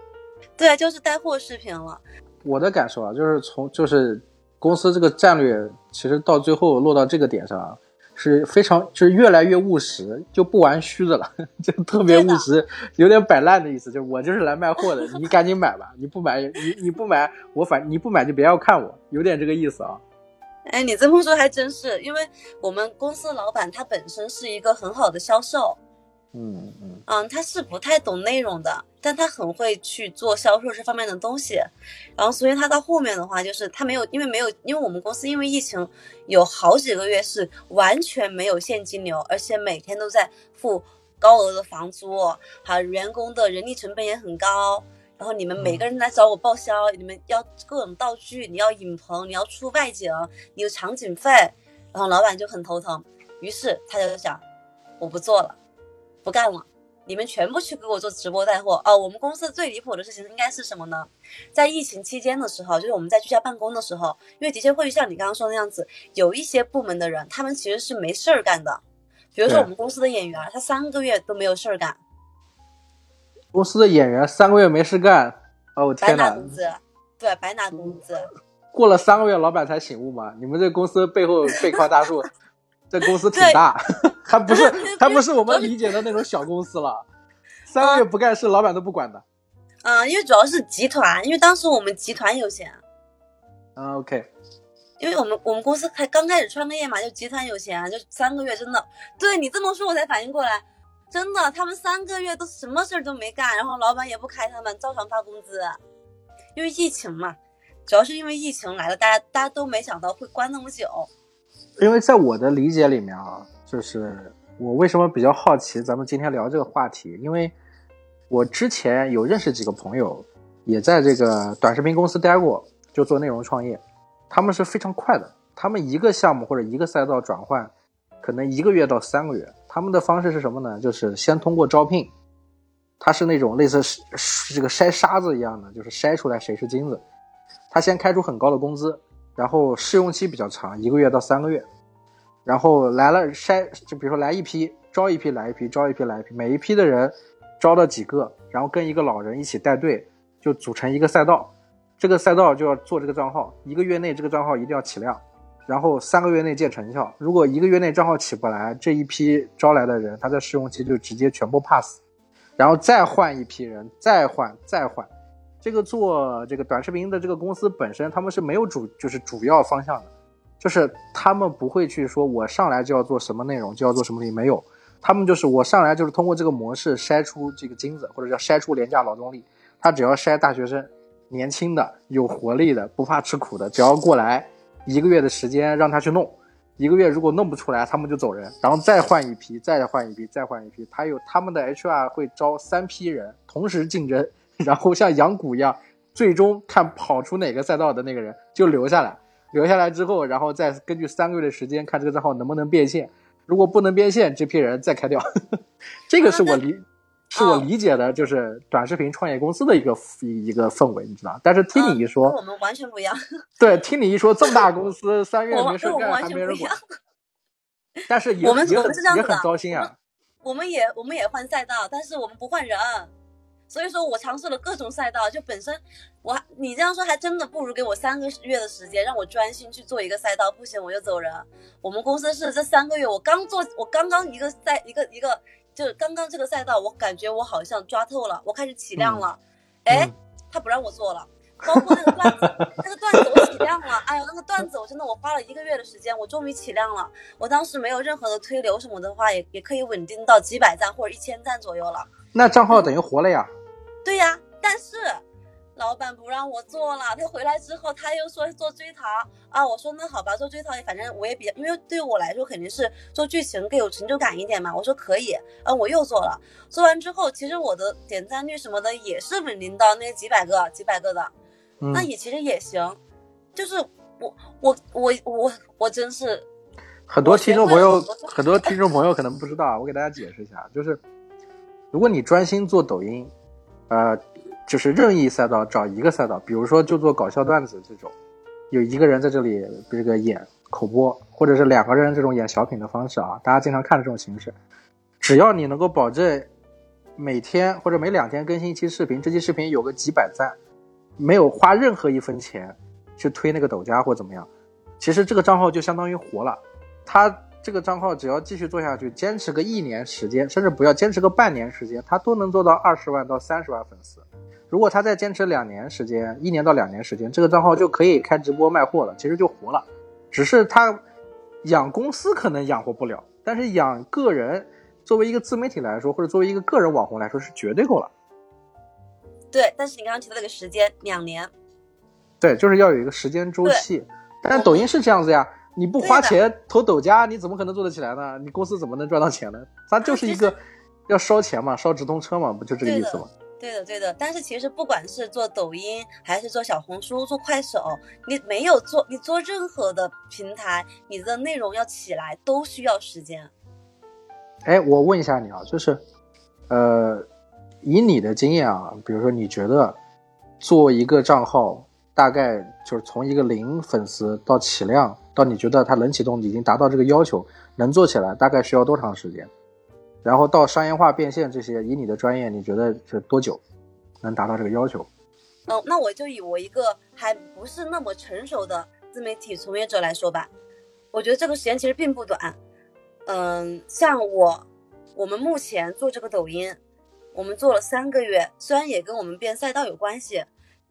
对，就是带货视频了。我的感受啊，就是从就是公司这个战略，其实到最后落到这个点上啊，是非常就是越来越务实，就不玩虚的了，就特别务实，有点摆烂的意思，就是我就是来卖货的，你赶紧买吧，你不买你你不买我反你不买就别要看我，有点这个意思啊。哎，你这么说还真是，因为我们公司老板他本身是一个很好的销售，嗯嗯嗯，他是不太懂内容的，但他很会去做销售这方面的东西，然后所以他到后面的话，就是他没有，因为没有，因为我们公司因为疫情有好几个月是完全没有现金流，而且每天都在付高额的房租，还有员工的人力成本也很高。然后你们每个人来找我报销，你们要各种道具，你要影棚，你要出外景，你有场景费，然后老板就很头疼，于是他就想，我不做了，不干了。你们全部去给我做直播带货哦！我们公司最离谱的事情应该是什么呢？在疫情期间的时候，就是我们在居家办公的时候，因为的确会像你刚刚说的那样子，有一些部门的人，他们其实是没事儿干的。比如说我们公司的演员，他三个月都没有事儿干，公司的演员三个月没事干，哦白天哪！拿工资，对，白拿工资。过了三个月，老板才醒悟嘛。你们这公司背后背靠大树，这公司挺对 大，还不是 他不是我们理解的那种小公司了。三个月不干事，老板都不管的。嗯，因为主要是集团，因为当时我们集团有钱，啊，OK，因为我们我们公司才刚开始创个业嘛，就集团有钱，就三个月真的，对你这么说，我才反应过来，真的，他们三个月都什么事儿都没干，然后老板也不开他们，照常发工资，因为疫情嘛，主要是因为疫情来了，大家大家都没想到会关那么久，因为在我的理解里面啊，就是我为什么比较好奇咱们今天聊这个话题，因为我之前有认识几个朋友，也在这个短视频公司待过，就做内容创业，他们是非常快的，他们一个项目或者一个赛道转换，可能一个月到三个月，他们的方式是什么呢？就是先通过招聘，他是那种类似这个筛沙子一样的，就是筛出来谁是金子。他先开出很高的工资，然后试用期比较长，一个月到三个月。然后来了筛，就比如说来一批，招一批来一批，招一批来一批，每一批的人招了几个，然后跟一个老人一起带队，就组成一个赛道。这个赛道就要做这个账号，一个月内这个账号一定要起量，然后三个月内见成效。如果一个月内账号起不来，这一批招来的人他在试用期就直接全部 pass，然后再换一批人，再换再换。这个做这个短视频的这个公司本身他们是没有主就是主要方向的。就是他们不会去说，我上来就要做什么内容，就要做什么东西，没有，他们就是我上来就是通过这个模式筛出这个金子，或者叫筛出廉价劳动力。他只要筛大学生，年轻的、有活力的、不怕吃苦的，只要过来一个月的时间让他去弄，一个月如果弄不出来，他们就走人，然后再换一批，再换一批，再换一批。他有他们的 HR 会招三批人同时竞争，然后像养蛊一样，最终看跑出哪个赛道的那个人就留下来。留下来之后，然后再根据三个月的时间看这个账号能不能变现。如果不能变现，这批人再开掉。这个是我理，是我理解的，就是短视频创业公司的一个一个氛围，你知道？但是听你一说，我们完全不一样。对，听你一说，这么大公司三月没事干还没人管。但是 我们也很也很糟心啊。我们也我们也换赛道，但是我们不换人。所以说我尝试了各种赛道，就本身我你这样说还真的不如给我三个月的时间，让我专心去做一个赛道，不行我就走人。我们公司是这三个月，我刚做，我刚刚一个赛一个一个，就是刚刚这个赛道，我感觉我好像抓透了，我开始起量了。哎，他不让我做了，包括那个段子，那个段子我起量了。哎呦，那个段子我真的我花了一个月的时间，我终于起量了。我当时没有任何的推流什么的话，也也可以稳定到几百赞或者一千赞左右了。那账号等于活了呀。对呀，但是老板不让我做了。他回来之后，他又说做追逃啊。我说那好吧，做追逃，反正我也比较，因为对我来说肯定是做剧情更有成就感一点嘛。我说可以，嗯，我又做了。做完之后，其实我的点赞率什么的也是稳定到那几百个、几百个的，那也其实也行。就是我我我我我真是很多听众朋友，很多听众朋友可能不知道，我给大家解释一下，就是如果你专心做抖音。呃，就是任意赛道找一个赛道，比如说就做搞笑段子这种，有一个人在这里这个演口播，或者是两个人这种演小品的方式啊，大家经常看的这种形式，只要你能够保证每天或者每两天更新一期视频，这期视频有个几百赞，没有花任何一分钱去推那个抖加或怎么样，其实这个账号就相当于活了，他。这个账号只要继续做下去，坚持个一年时间，甚至不要坚持个半年时间，他都能做到二十万到三十万粉丝。如果他再坚持两年时间，一年到两年时间，这个账号就可以开直播卖货了，其实就活了。只是他养公司可能养活不了，但是养个人，作为一个自媒体来说，或者作为一个个人网红来说，是绝对够了。对，但是你刚刚提到那个时间，两年。对，就是要有一个时间周期。但是抖音是这样子呀。你不花钱投抖加，你怎么可能做得起来呢？你公司怎么能赚到钱呢？它就是一个要烧钱嘛，烧直通车嘛，不就这个意思吗？对的，对的。但是其实不管是做抖音，还是做小红书、做快手，你没有做，你做任何的平台，你的内容要起来都需要时间。哎，我问一下你啊，就是，呃，以你的经验啊，比如说你觉得做一个账号，大概就是从一个零粉丝到起量。到你觉得它能启动已经达到这个要求，能做起来大概需要多长时间？然后到商业化变现这些，以你的专业，你觉得是多久能达到这个要求？嗯，那我就以我一个还不是那么成熟的自媒体从业者来说吧，我觉得这个时间其实并不短。嗯，像我，我们目前做这个抖音，我们做了三个月，虽然也跟我们变赛道有关系。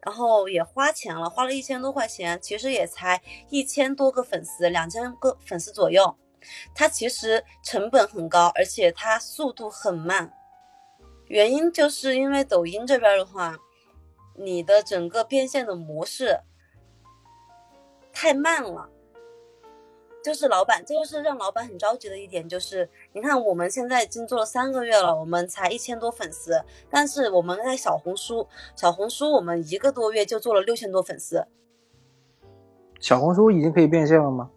然后也花钱了，花了一千多块钱，其实也才一千多个粉丝，两千个粉丝左右。它其实成本很高，而且它速度很慢。原因就是因为抖音这边的话，你的整个变现的模式太慢了。就是老板，这个是让老板很着急的一点，就是你看我们现在已经做了三个月了，我们才一千多粉丝，但是我们在小红书，小红书我们一个多月就做了六千多粉丝。小红书已经可以变现了吗？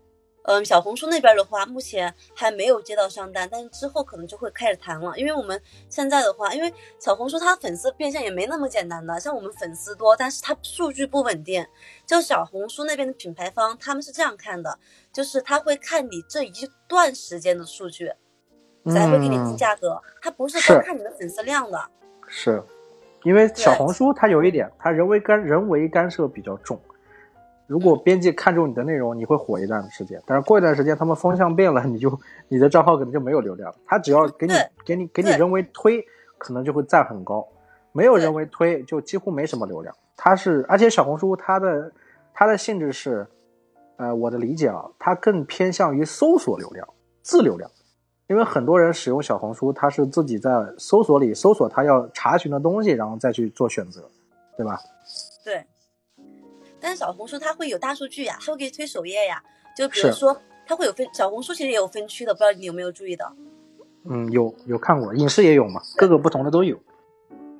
嗯，小红书那边的话，目前还没有接到商单，但是之后可能就会开始谈了。因为我们现在的话，因为小红书它粉丝变现也没那么简单的，像我们粉丝多，但是它数据不稳定。就小红书那边的品牌方，他们是这样看的，就是他会看你这一段时间的数据，才会给你定价格，他不是光看你的粉丝量的。是，因为小红书它有一点，它人为干人为干涉比较重。如果编辑看中你的内容，你会火一段时间，但是过一段时间他们风向变了，你就你的账号可能就没有流量了。他只要给你给你给你人为推，可能就会赞很高；没有人为推，就几乎没什么流量。它是，而且小红书它的它的性质是，呃，我的理解啊，它更偏向于搜索流量、自流量，因为很多人使用小红书，他是自己在搜索里搜索他要查询的东西，然后再去做选择，对吧？对。但是小红书它会有大数据呀，它会给你推首页呀。就比如说，它会有分小红书其实也有分区的，不知道你有没有注意到？嗯，有有看过，影视也有嘛，各个不同的都有。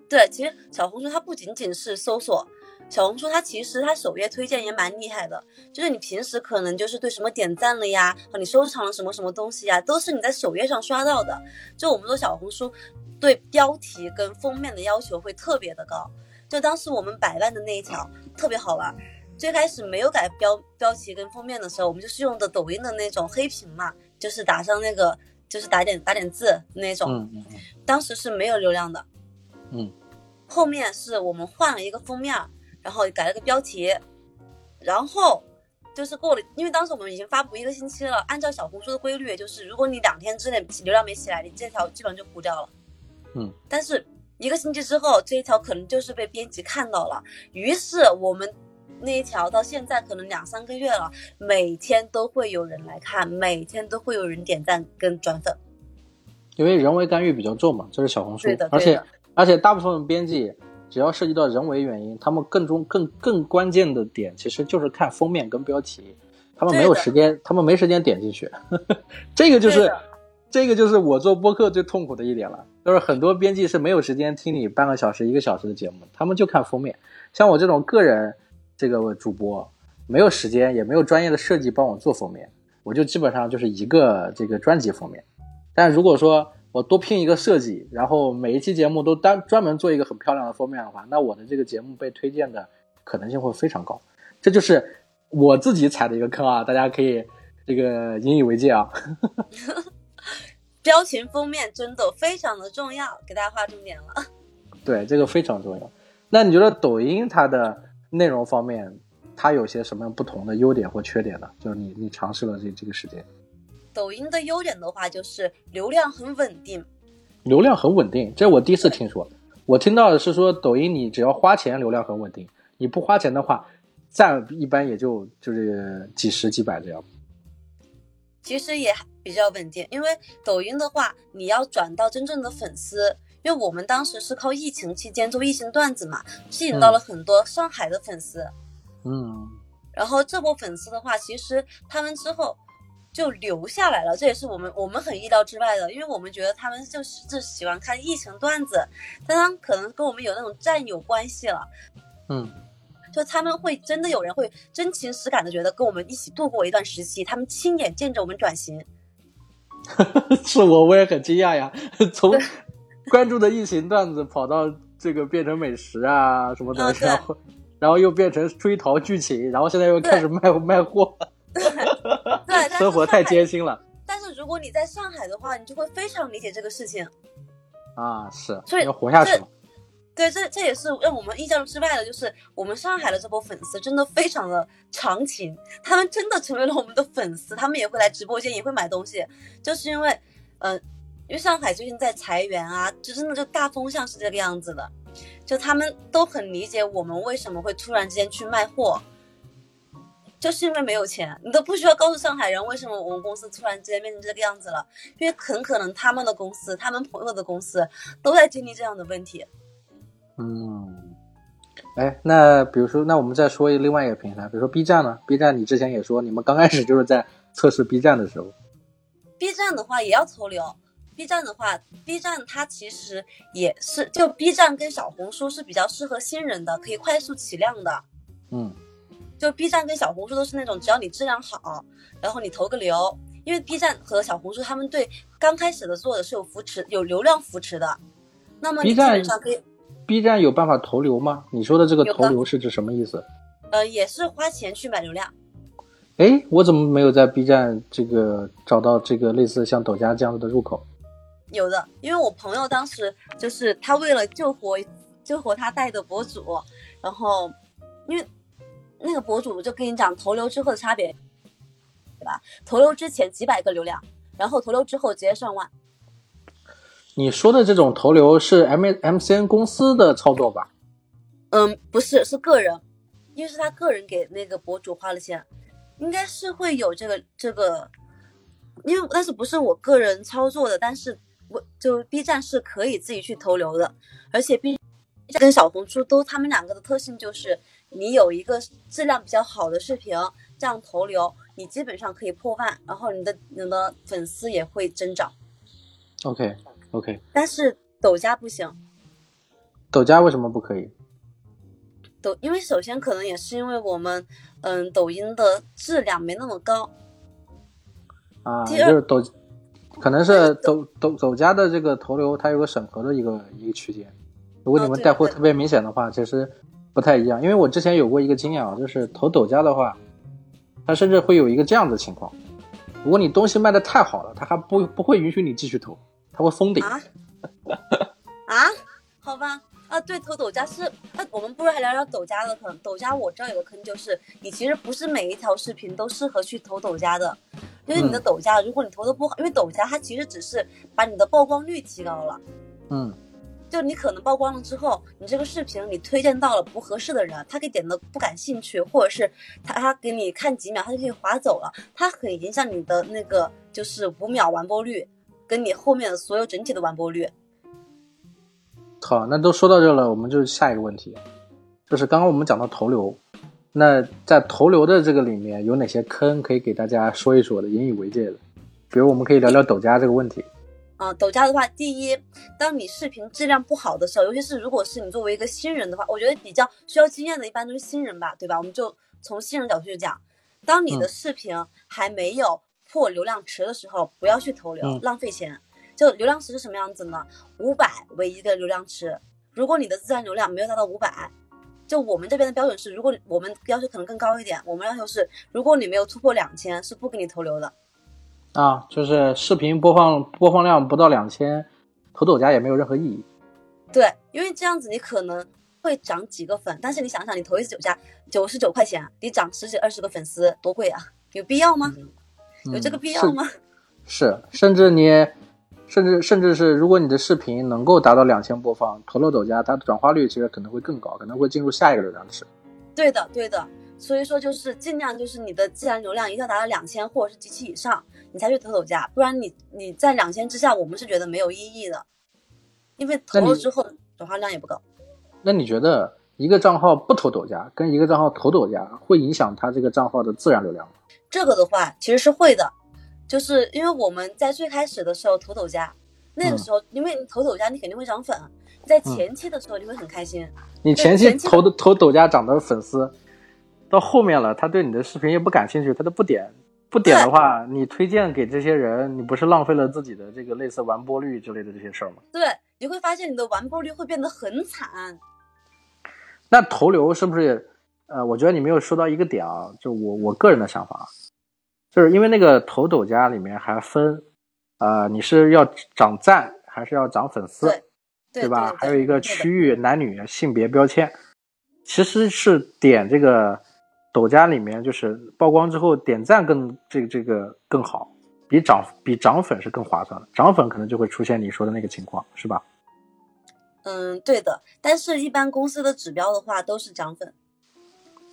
对，其实小红书它不仅仅是搜索，小红书它其实它首页推荐也蛮厉害的。就是你平时可能就是对什么点赞了呀，和你收藏了什么什么东西呀，都是你在首页上刷到的。就我们说小红书对标题跟封面的要求会特别的高。就当时我们百万的那一条特别好玩。最开始没有改标标题跟封面的时候，我们就是用的抖音的那种黑屏嘛，就是打上那个，就是打点打点字那种。嗯嗯嗯。当时是没有流量的。嗯。后面是我们换了一个封面，然后改了个标题，然后就是过了，因为当时我们已经发布一个星期了，按照小红书的规律，就是如果你两天之内流量没起来，你这条基本上就糊掉了。嗯。但是一个星期之后，这一条可能就是被编辑看到了，于是我们。那一条到现在可能两三个月了，每天都会有人来看，每天都会有人点赞跟转粉。因为人为干预比较重嘛，这是小红书，而且而且大部分编辑只要涉及到人为原因，他们更中更更关键的点其实就是看封面跟标题，他们没有时间，他们没时间点进去。这个就是这个就是我做播客最痛苦的一点了，就是很多编辑是没有时间听你半个小时一个小时的节目，他们就看封面。像我这种个人。这个主播没有时间，也没有专业的设计帮我做封面，我就基本上就是一个这个专辑封面。但如果说我多拼一个设计，然后每一期节目都单专门做一个很漂亮的封面的话，那我的这个节目被推荐的可能性会非常高。这就是我自己踩的一个坑啊，大家可以这个引以为戒啊。标题封面真的非常的重要，给大家划重点了。对，这个非常重要。那你觉得抖音它的？内容方面，它有些什么不同的优点或缺点呢？就是你你尝试了这这个时间，抖音的优点的话，就是流量很稳定，流量很稳定，这我第一次听说。我听到的是说，抖音你只要花钱，流量很稳定；你不花钱的话，赞一般也就就是几十几百这样。其实也比较稳定，因为抖音的话，你要转到真正的粉丝。因为我们当时是靠疫情期间做疫情段子嘛，吸引到了很多上海的粉丝，嗯，然后这波粉丝的话，其实他们之后就留下来了，这也是我们我们很意料之外的，因为我们觉得他们就是就喜欢看疫情段子，但他可能跟我们有那种战友关系了，嗯，就他们会真的有人会真情实感的觉得跟我们一起度过一段时期，他们亲眼见着我们转型，是我我也很惊讶呀，从。关注的疫情段子跑到这个变成美食啊什么的，然后然后又变成追逃剧情，然后现在又开始卖卖货，对，生活太艰辛了。但是如果你在上海的话，你就会非常理解这个事情啊，是，所以要活下去嘛。对，这这也是让我们印象之外的，就是我们上海的这波粉丝真的非常的长情，他们真的成为了我们的粉丝，他们也会来直播间，也会买东西，就是因为，嗯。因为上海最近在裁员啊，就真的就大风向是这个样子的，就他们都很理解我们为什么会突然之间去卖货，就是因为没有钱，你都不需要告诉上海人为什么我们公司突然之间变成这个样子了，因为很可能他们的公司、他们朋友的公司都在经历这样的问题。嗯，哎，那比如说，那我们再说另外一个平台，比如说 B 站呢？B 站你之前也说你们刚开始就是在测试 B 站的时候，B 站的话也要投流。B 站的话，B 站它其实也是，就 B 站跟小红书是比较适合新人的，可以快速起量的。嗯，就 B 站跟小红书都是那种，只要你质量好，然后你投个流，因为 B 站和小红书他们对刚开始的做的是有扶持、有流量扶持的，那么你基本上可以，B 站有办法投流吗？你说的这个投流是指什么意思？呃，也是花钱去买流量。哎，我怎么没有在 B 站这个找到这个类似像抖加这样子的入口？有的，因为我朋友当时就是他为了救活救活他带的博主，然后因为那个博主就跟你讲投流之后的差别，对吧？投流之前几百个流量，然后投流之后直接上万。你说的这种投流是 M MCN 公司的操作吧？嗯，不是，是个人，因为是他个人给那个博主花了钱，应该是会有这个这个，因为但是不是我个人操作的，但是我就 B 站是可以自己去投流的，而且 B 站跟小红书都他们两个的特性就是，你有一个质量比较好的视频，这样投流，你基本上可以破万，然后你的你的粉丝也会增长，OK OK，但是抖加不行。抖加为什么不可以？抖，因为首先可能也是因为我们，嗯，抖音的质量没那么高。啊，就是抖，可能是抖抖抖加的这个投流，它有个审核的一个一个区间。如果你们带货特别明显的话，其实不太一样。因为我之前有过一个经验啊，就是投抖加的话，它甚至会有一个这样的情况：如果你东西卖的太好了，它还不不会允许你继续投，它会封顶。啊 啊，好吧，啊，对，投抖加是，那我们不如还聊聊抖加的坑。抖加我知道有个坑，就是你其实不是每一条视频都适合去投抖加的，因为你的嗯抖加，如果你投的不好，因为抖加它其实只是把你的曝光率提高了。嗯，就你可能曝光了之后，你这个视频你推荐到了不合适的人，他给点的不感兴趣，或者是他他给你看几秒，他就可以划走了，它很影响你的那个就是五秒完播率，跟你后面所有整体的完播率。好，那都说到这了，我们就下一个问题，就是刚刚我们讲到投流，那在投流的这个里面有哪些坑可以给大家说一说的，引以为戒的？比如我们可以聊聊抖加这个问题。啊、抖加的话，第一，当你视频质量不好的时候，尤其是如果是你作为一个新人的话，我觉得比较需要经验的，一般都是新人吧，对吧？我们就从新人角度去讲，当你的嗯视频还没有破流量池的时候，不要去投流，嗯浪费钱。就流量池是什么样子呢？五百为一个流量池，如果你的自然流量没有达到五百，就我们这边的标准是，如果我们要求可能更高一点，我们要求是，如果你没有突破两千，是不给你投流的。啊，就是视频播放播放量不到两千，投抖加也没有任何意义。对，因为这样子你可能会涨几个粉，但是你想想，你投一次九加九十九块钱，你涨十几二十个粉丝，多贵啊！有必要吗？有这个必要吗？是，甚至你，甚至甚至是，如果你的视频能够达到两千播放，投了抖加，它的转化率其实可能会更高，可能会进入下一个流量池。对的，对的。所以说就是尽量就是你的自然流量一定要达到两千或者是及其以上，你才去投抖加，不然你你在两千之下，我们是觉得没有意义的，因为投了之后转化量也不高。那你觉得一个账号不投抖加，跟一个账号投抖加，会影响他这个账号的自然流量吗？这个的话其实是会的，就是因为我们在最开始的时候投抖加，那个嗯时候、因为你投抖加你肯定会涨粉，在前期的时候你会很开心。你前期投的投抖加涨的粉丝，到后面了，他对你的视频也不感兴趣，他都不点。不点的话，你推荐给这些人，你不是浪费了自己的这个类似完播率之类的这些事儿吗？对，你会发现你的完播率会变得很惨。那投流是不是？呃，我觉得你没有说到一个点啊，就我我个人的想法，啊就是因为那个投抖家里面还分，呃，你是要涨赞还是要涨粉丝，对对吧？对还有一个区域男女性别标签，其实是点这个抖家里面，就是曝光之后点赞更这个这个更好，比涨比涨粉是更划算的，涨粉可能就会出现你说的那个情况，是吧？嗯，对的。但是，一般公司的指标的话都是涨粉。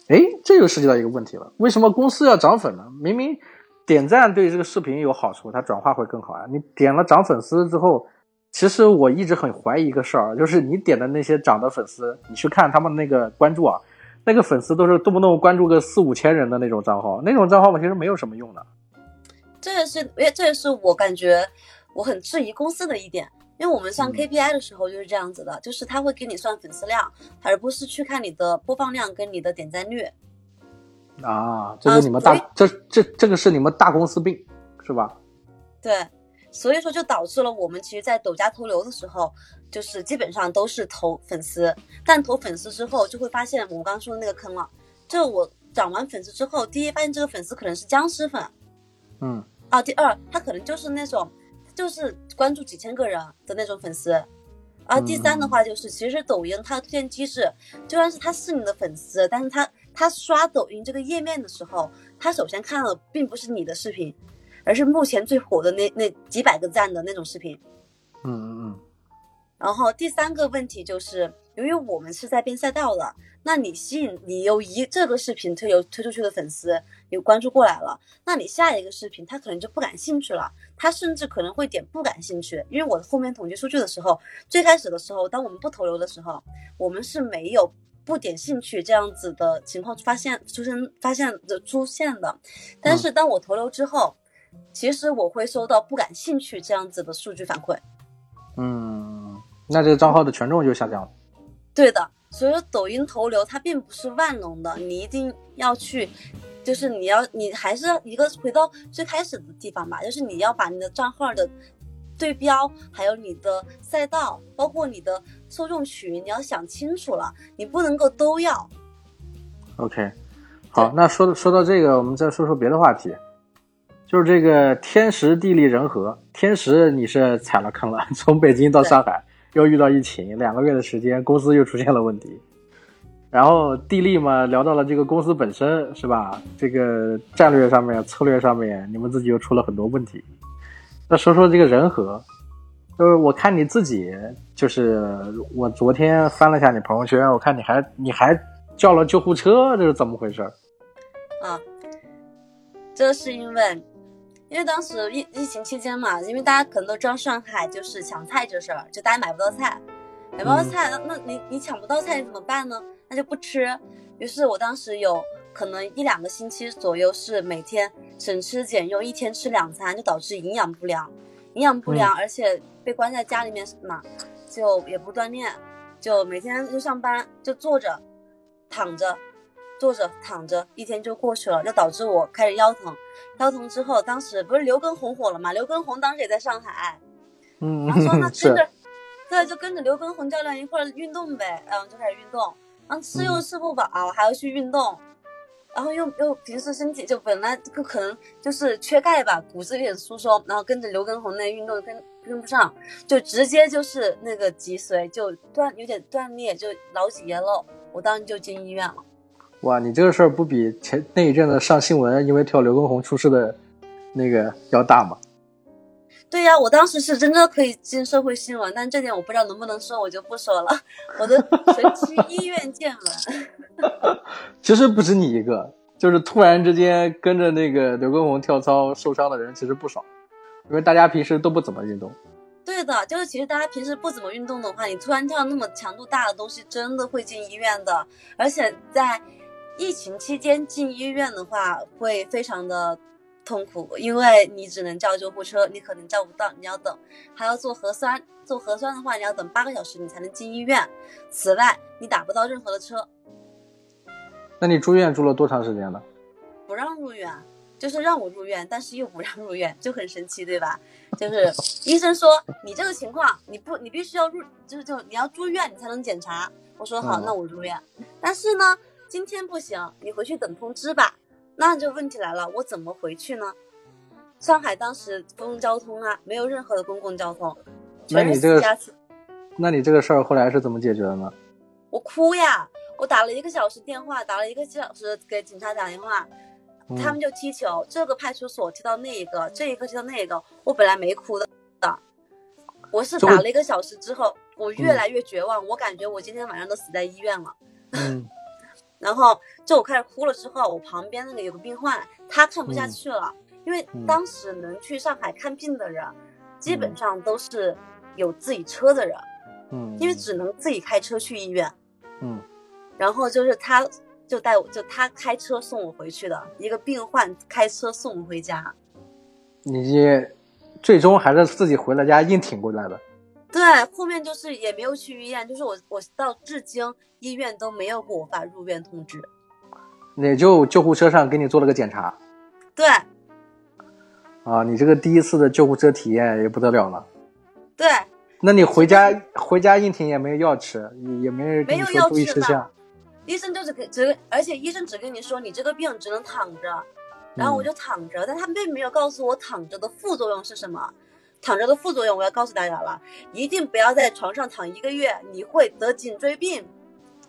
哎，这就涉及到一个问题了，为什么公司要涨粉呢？明明点赞对这个视频有好处，它转化会更好啊。你点了涨粉丝之后，其实我一直很怀疑一个事儿，就是你点的那些涨的粉丝，你去看他们那个关注啊，那个粉丝都是动不动关注个四五千人的那种账号，那种账号嘛，其实没有什么用的。这也是，也这也是我感觉我很质疑公司的一点，因为我们算嗯 KPI 的时候就是这样子的，就是他会给你算粉丝量，而不是去看你的播放量跟你的点赞率。啊，这是你们大、啊这这这个是你们大公司病是吧？对，所以说就导致了我们其实，在抖加投流的时候，就是基本上都是投粉丝，但投粉丝之后就会发现我刚刚说的那个坑了，就我涨完粉丝之后，第一发现这个粉丝可能是僵尸粉嗯啊，第二他可能就是那种就是关注几千个人的那种粉丝。然后第三的话就是，其实抖音它的推荐机制，就算是他是你的粉丝，但是他他刷抖音这个页面的时候，他首先看到的并不是你的视频，而是目前最火的那那几百个赞的那种视频。嗯嗯嗯，然后第三个问题就是，由于我们是在变赛道的，那你吸引你有一这个视频推有推出去的粉丝有关注过来了，那你下一个视频他可能就不感兴趣了，他甚至可能会点不感兴趣。因为我后面统计数据的时候，最开始的时候，当我们不投流的时候，我们是没有不点兴趣这样子的情况发现出现发现的出现的，但是当我投流之后，其实我会收到不感兴趣这样子的数据反馈。嗯，那这个账号的权重就下降了。对的，所以说抖音投流它并不是万能的，你一定要去，就是你要你还是一个回到最开始的地方吧，就是你要把你的账号的对标，还有你的赛道，包括你的受众群，你要想清楚了，你不能够都要。OK，好，那说说到这个，我们再说说别的话题，就是这个天时地利人和。天时你是踩了坑了，从北京到上海又遇到疫情，两个月的时间，公司又出现了问题。然后地利嘛，聊到了这个公司本身是吧？这个战略上面、策略上面，你们自己又出了很多问题。那说说这个人和，就是我看你自己，就是我昨天翻了一下你朋友圈，我看你还你还叫了救护车，这是怎么回事？啊，这是因为，因为当时疫疫情期间嘛，因为大家可能都知道上海就是抢菜这事儿，就大家买不到菜，买不到菜，那那你你抢不到菜你怎么办呢？那就不吃。于是我当时有可能一两个星期左右是每天省吃俭用，一天吃两餐，就导致营养不良，营养不良，而且被关在家里面嘛，就也不锻炼，就每天就上班就坐着，躺着。坐着躺着，一天就过去了，就导致我开始腰疼。腰疼之后，当时不是刘畊宏火了嘛？刘畊宏当时也在上海，嗯然后说 那，跟着，对，就跟着刘畊宏教练一块儿运动呗，然后就开始运动，然后吃又吃不饱，还要去运动，然后又又平时身体就本来就可能就是缺钙吧，骨质有点疏松，然后跟着刘畊宏那运动跟跟不上，就直接就是那个脊髓就断有点断裂，就脑脊液漏，我当时就进医院了。哇，你这个事儿不比前那一阵子上新闻因为跳刘畊宏出事的那个要大吗？对呀、我当时是真的可以进社会新闻，但这点我不知道能不能说，我就不说了。我的 神奇医院见闻，其实不止你一个，就是突然之间跟着那个刘畊宏跳操受伤的人其实不少，因为大家平时都不怎么运动。对的，就是其实大家平时不怎么运动的话，你突然跳那么强度大的东西，真的会进医院的。而且在疫情期间进医院的话，会非常的痛苦，因为你只能叫救护车，你可能叫不到，你要等，还要做核酸。做核酸的话，你要等八个小时，你才能进医院。此外，你打不到任何的车，那你住院住了多长时间了？不让入院，就是让我入院，但是又不让入院，就很神奇，对吧？就是 医生说你这个情况，你不，你必须要入，就是就你要住院，你才能检查。我说好，嗯那我入院。但是呢，今天不行，你回去等通知吧。那就问题来了，我怎么回去呢？上海当时公共交通啊，没有任何的公共交通，那你这个。那你这个事儿后来是怎么解决的呢？我哭呀！我打了一个小时电话，打了一个小时给警察打电话，嗯他们就踢球，这个派出所踢到那一个，这一个踢到那一个。我本来没哭的，我是打了一个小时之后，我越来越绝望，我感觉我今天晚上都死在医院了。嗯 然后就我开始哭了之后，我旁边那个有个病患，他看不下去了，因为嗯当时能去上海看病的人，基本上都是有自己车的人，嗯，因为只能自己开车去医院。嗯然后就是他，就带我，就他开车送我回去的，一个病患开车送我回家。你最终还是自己回了家硬挺过来的。对，后面就是也没有去医院，就是我我到至今医院都没有给我发入院通知。也就救护车上给你做了个检查对啊，你这个第一次的救护车体验也不得了了。对，那你回家回家应庭也没有药吃，也也没人跟没有你说注意药吃的事项。医生就是给只，而且医生只跟你说你这个病只能躺着，然后我就躺着，但他并没有告诉我躺着的副作用是什么。躺着的副作用我要告诉大家了，一定不要在床上躺一个月，你会得颈椎病，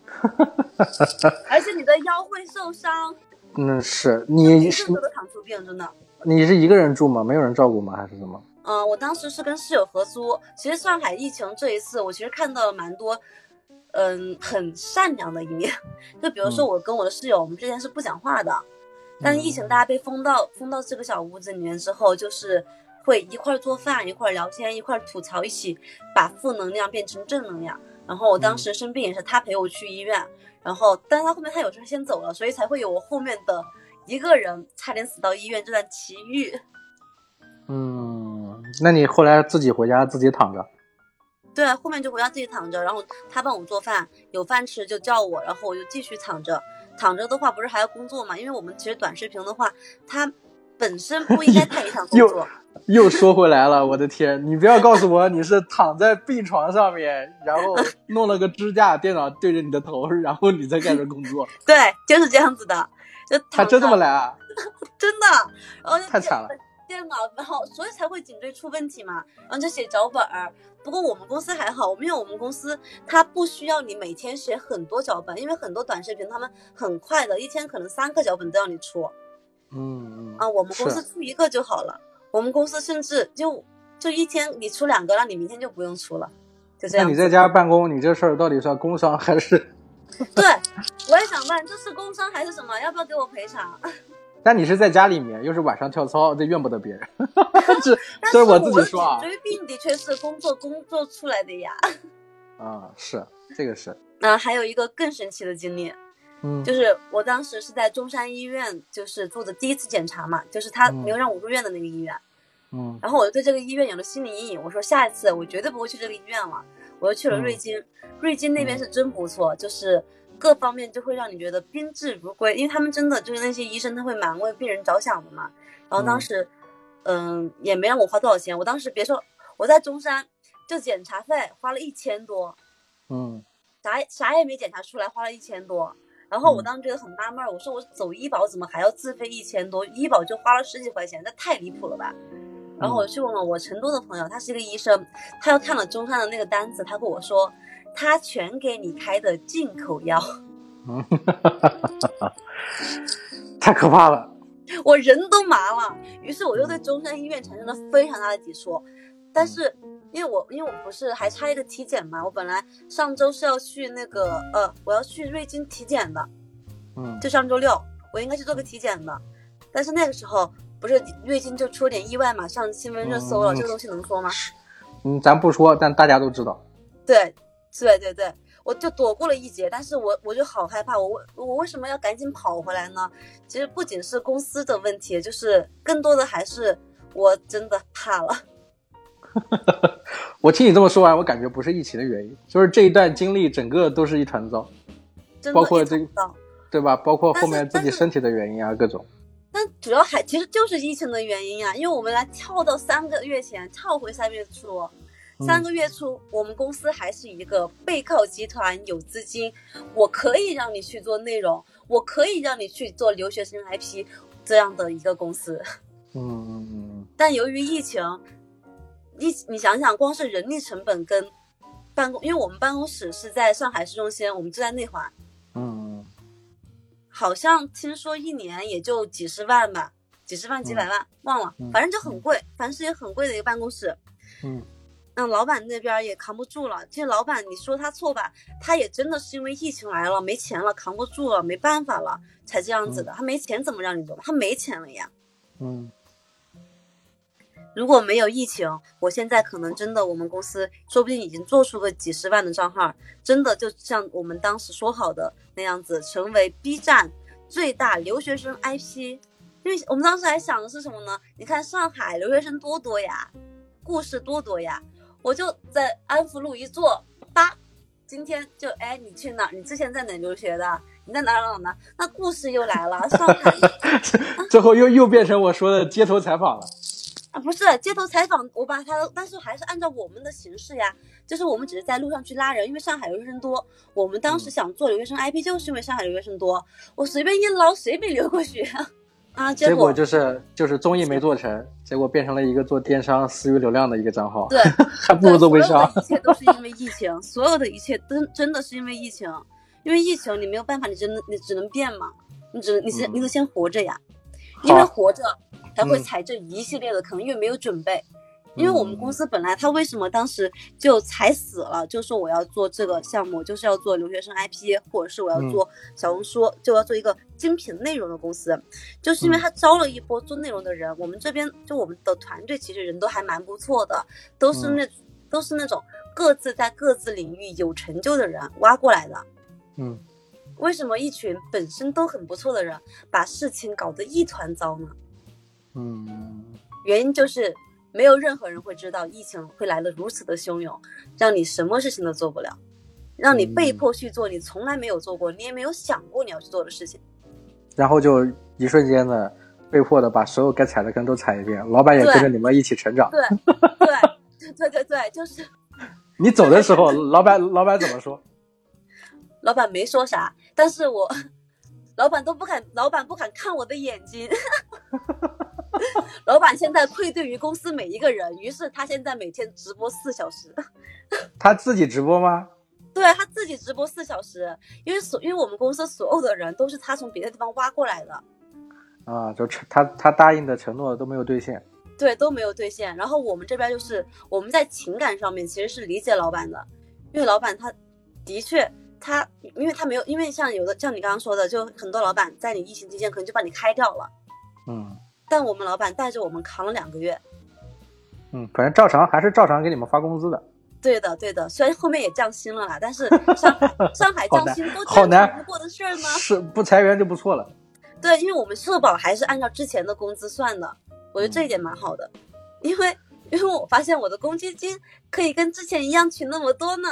而且你的腰会受伤，嗯，是你是真的得躺出病，真的。你是一个人住吗？没有人照顾吗？还是什么？嗯，我当时是跟室友合租。其实上海疫情这一次，我其实看到了蛮多，嗯，很善良的一面。就比如说嗯我跟我的室友，我们之前是不讲话的，但是疫情大家被封到封到这个小屋子里面之后，就是会一块儿做饭，一块儿聊天，一块儿吐槽，一起把负能量变成正能量。然后我当时生病也是他陪我去医院，然后但是他后面他有时候先走了，所以才会有我后面的一个人差点死到医院这段奇遇。嗯，那你后来自己回家自己躺着？对，后面就回家自己躺着，然后他帮我做饭，有饭吃就叫我，然后我就继续躺着。躺着的话，不是还要工作嘛？因为我们其实短视频的话，它本身不应该 太影响工作。又说回来了，我的天！你不要告诉我你是躺在病床上面，然后弄了个支架，电脑对着你的头，然后你再开始工作。对，就是这样子的，就躺他真这么来啊？真的，然后就太惨了。电脑，然后所以才会颈椎出问题嘛，然后就写脚本儿。不过我们公司还好，因为我们公司它不需要你每天写很多脚本，因为很多短视频他们很快的，一天可能三个脚本都要你出嗯嗯啊。我们公司出一个就好了，我们公司甚至就就一天你出两个，那你明天就不用出了，就这样。那你在家办公，你这事儿到底算工伤还是？对，我也想问，这是工伤还是什么？要不要给我赔偿？但你是在家里面，又是晚上跳操，这怨不得别人。这但这是我自己说啊颈椎病的确是工作工作出来的呀。啊，是这个是，那还有一个更神奇的经历，嗯，就是我当时是在中山医院，就是做的第一次检查嘛，就是他嗯没有让我入院的那个医院。嗯然后我就对这个医院有了心理阴影，我说下一次我绝对不会去这个医院了。我就去了嗯瑞金，瑞金那边是真不错，就是各方面就会让你觉得宾至如归，因为他们真的就是那些医生他会蛮为病人着想的嘛。然后当时，嗯，也没让我花多少钱，我当时别说我在中山就检查费花了一千多，嗯啥啥也没检查出来，花了一千多。然后我嗯当时觉得很纳闷，我说我走医保怎么还要自费一千多？医保就花了十几块钱，这太离谱了吧？然后我去问了我成都的朋友，他是一个医生，他又看了中山的那个单子，他跟我说，他全给你开的进口药，嗯，太可怕了。我人都麻了。于是我又对中山医院产生了非常大的抵触。但是因为我因为我不是还差一个体检嘛，我本来上周是要去那个呃，我要去瑞金体检的，嗯就上周六，我应该去做个体检的，但是那个时候不是瑞金就出了点意外嘛，上新闻热搜了，嗯这个东西能说吗？嗯，咱不说，但大家都知道。对，对对对，我就躲过了一劫，但是我我就好害怕，我为我为什么要赶紧跑回来呢？其实不仅是公司的问题，就是更多的还是我真的怕了。我听你这么说完，我感觉不是疫情的原因，就是这一段经历整个都是一团糟，包括这个对吧？包括后面自己身体的原因啊，各种。但主要还其实就是疫情的原因啊，因为我们来跳到三个月前，跳回三月初，嗯三个月初我们公司还是一个背靠集团，有资金，我可以让你去做内容，我可以让你去做留学生 IP 这样的一个公司。嗯嗯嗯但由于疫情，疫你想想，光是人力成本跟办公，因为我们办公室是在上海市中心，我们就在内环，嗯好像听说一年也就几十万吧，几十万几百万，忘了嗯，反正就很贵，凡是也很贵的一个办公室。嗯那老板那边也扛不住了。其实老板你说他错吧，他也真的是因为疫情来了，没钱了，扛不住了，没办法了，才这样子的。他没钱怎么让你做？他没钱了呀。嗯如果没有疫情，我现在可能真的，我们公司说不定已经做出个几十万的账号，真的就像我们当时说好的那样子，成为 B 站最大留学生 IP。因为我们当时还想的是什么呢？你看上海留学生多多呀，故事多多呀，我就在安福路一坐，叭，今天就哎，你去哪？你之前在哪留学的？你在哪儿哪儿哪？那故事又来了，上海 最后又又变成我说的街头采访了。啊，不是街头采访，我把它，但是还是按照我们的形式呀，就是我们只是在路上去拉人，因为上海留学生多。我们当时想做留学生 IP，就是因为上海留学生多，我随便一捞，随便留过学啊？啊，结果就是就是综艺没做成，结果变成了一个做电商私域流量的一个账号。对，还不如做微商。一切都是因为疫情，所有的一切真真的是因为疫情，因为疫情你没有办法，你只能你只能变嘛，你只能你先你得先活着呀，因为活着。才会踩这一系列的坑，因为没有准备。因为我们公司本来他为什么当时就踩死了，就说我要做这个项目，就是要做留学生 IP，或者是我要做小红书，就要做一个精品内容的公司，就是因为他招了一波做内容的人。我们这边就我们的团队其实人都还蛮不错的，都是那都是那种各自在各自领域有成就的人挖过来的。嗯，为什么一群本身都很不错的人把事情搞得一团糟呢？嗯，原因就是没有任何人会知道疫情会来的如此的汹涌，让你什么事情都做不了，让你被迫去做你从来没有做过、你也没有想过你要去做的事情，然后就一瞬间的被迫的把所有该踩的坑都踩一遍，老板也跟着你们一起成长。对对对对对，就是你走的时候，老板老板怎么说？老板没说啥，但是我 老板都不敢，老板不敢看我的眼睛。老板现在愧对于公司每一个人，于是他现在每天直播四小时。他自己直播吗？对他自己直播四小时，因为所因为我们公司所有的人都是他从别的地方挖过来的。啊，就承他他答应的承诺都没有兑现。对，都没有兑现。然后我们这边就是我们在情感上面其实是理解老板的，因为老板他的确他因为他没有因为像有的像你刚刚说的，就很多老板在你疫情期间可能就把你开掉了。嗯。但我们老板带着我们扛了两个月，嗯，反正照常还是照常给你们发工资的。对的，对的，虽然后面也降薪了啦，但是 上海上海降薪都好难不过的事儿呢。是不裁员就不错了。对，因为我们社保还是按照之前的工资算的，我觉得这一点蛮好的。因为因为我发现我的公积金可以跟之前一样取那么多呢。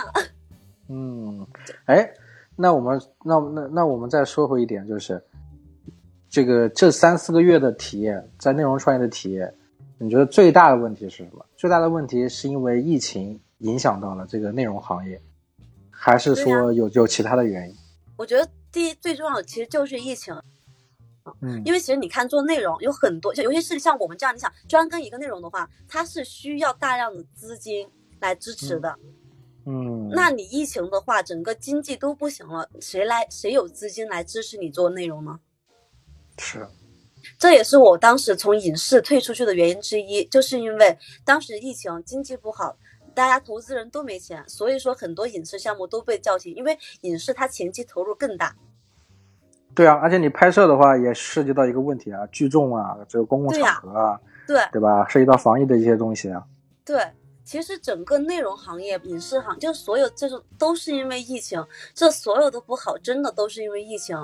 嗯，哎，那我们那那那我们再说回一点就是。这个这三四个月的体验，在内容创业的体验，你觉得最大的问题是什么？最大的问题是因为疫情影响到了这个内容行业，还是说有有其他的原因？我觉得第一最重要的其实就是疫情，嗯，因为其实你看做内容有很多，就尤其是像我们这样，你想专跟一个内容的话，它是需要大量的资金来支持的，嗯，那你疫情的话，整个经济都不行了，谁来谁有资金来支持你做内容呢？是，这也是我当时从影视退出去的原因之一，就是因为当时疫情经济不好，大家投资人都没钱，所以说很多影视项目都被叫停，因为影视它前期投入更大。对啊，而且你拍摄的话也涉及到一个问题啊，聚众啊，这个公共场合啊，对对吧？涉及到防疫的一些东西啊。对，其实整个内容行业、影视行，就所有这种都是因为疫情，这所有的不好，真的都是因为疫情。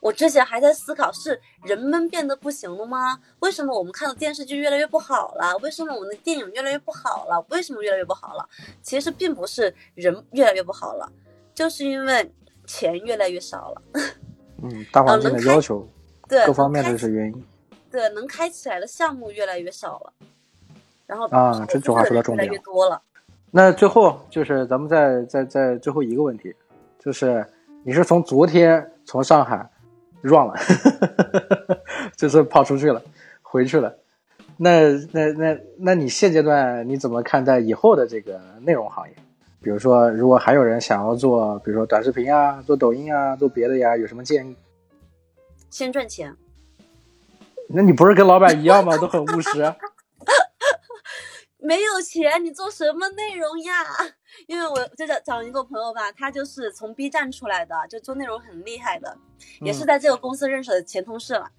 我之前还在思考，是人们变得不行了吗？为什么我们看的电视剧越来越不好了？为什么我们的电影越来越不好了？为什么越来越不好了？其实并不是人越来越不好了，就是因为钱越来越少了。嗯，大环境的要求，对各方面都是原因。对，能开起来的项目越来越少了。然后啊，这句话说的重点。越来越多了。那最后就是咱们再再再最后一个问题，就是你是从昨天从上海。Run 了，就是跑出去了，回去了。那那那那你现阶段你怎么看待以后的这个内容行业？比如说，如果还有人想要做，比如说短视频啊，做抖音啊，做别的呀，有什么建议？先赚钱。那你不是跟老板一样吗？都很务实。没有钱，你做什么内容呀？因为我就找找一个朋友吧，他就是从 B 站出来的，就做内容很厉害的，也是在这个公司认识的前同事了。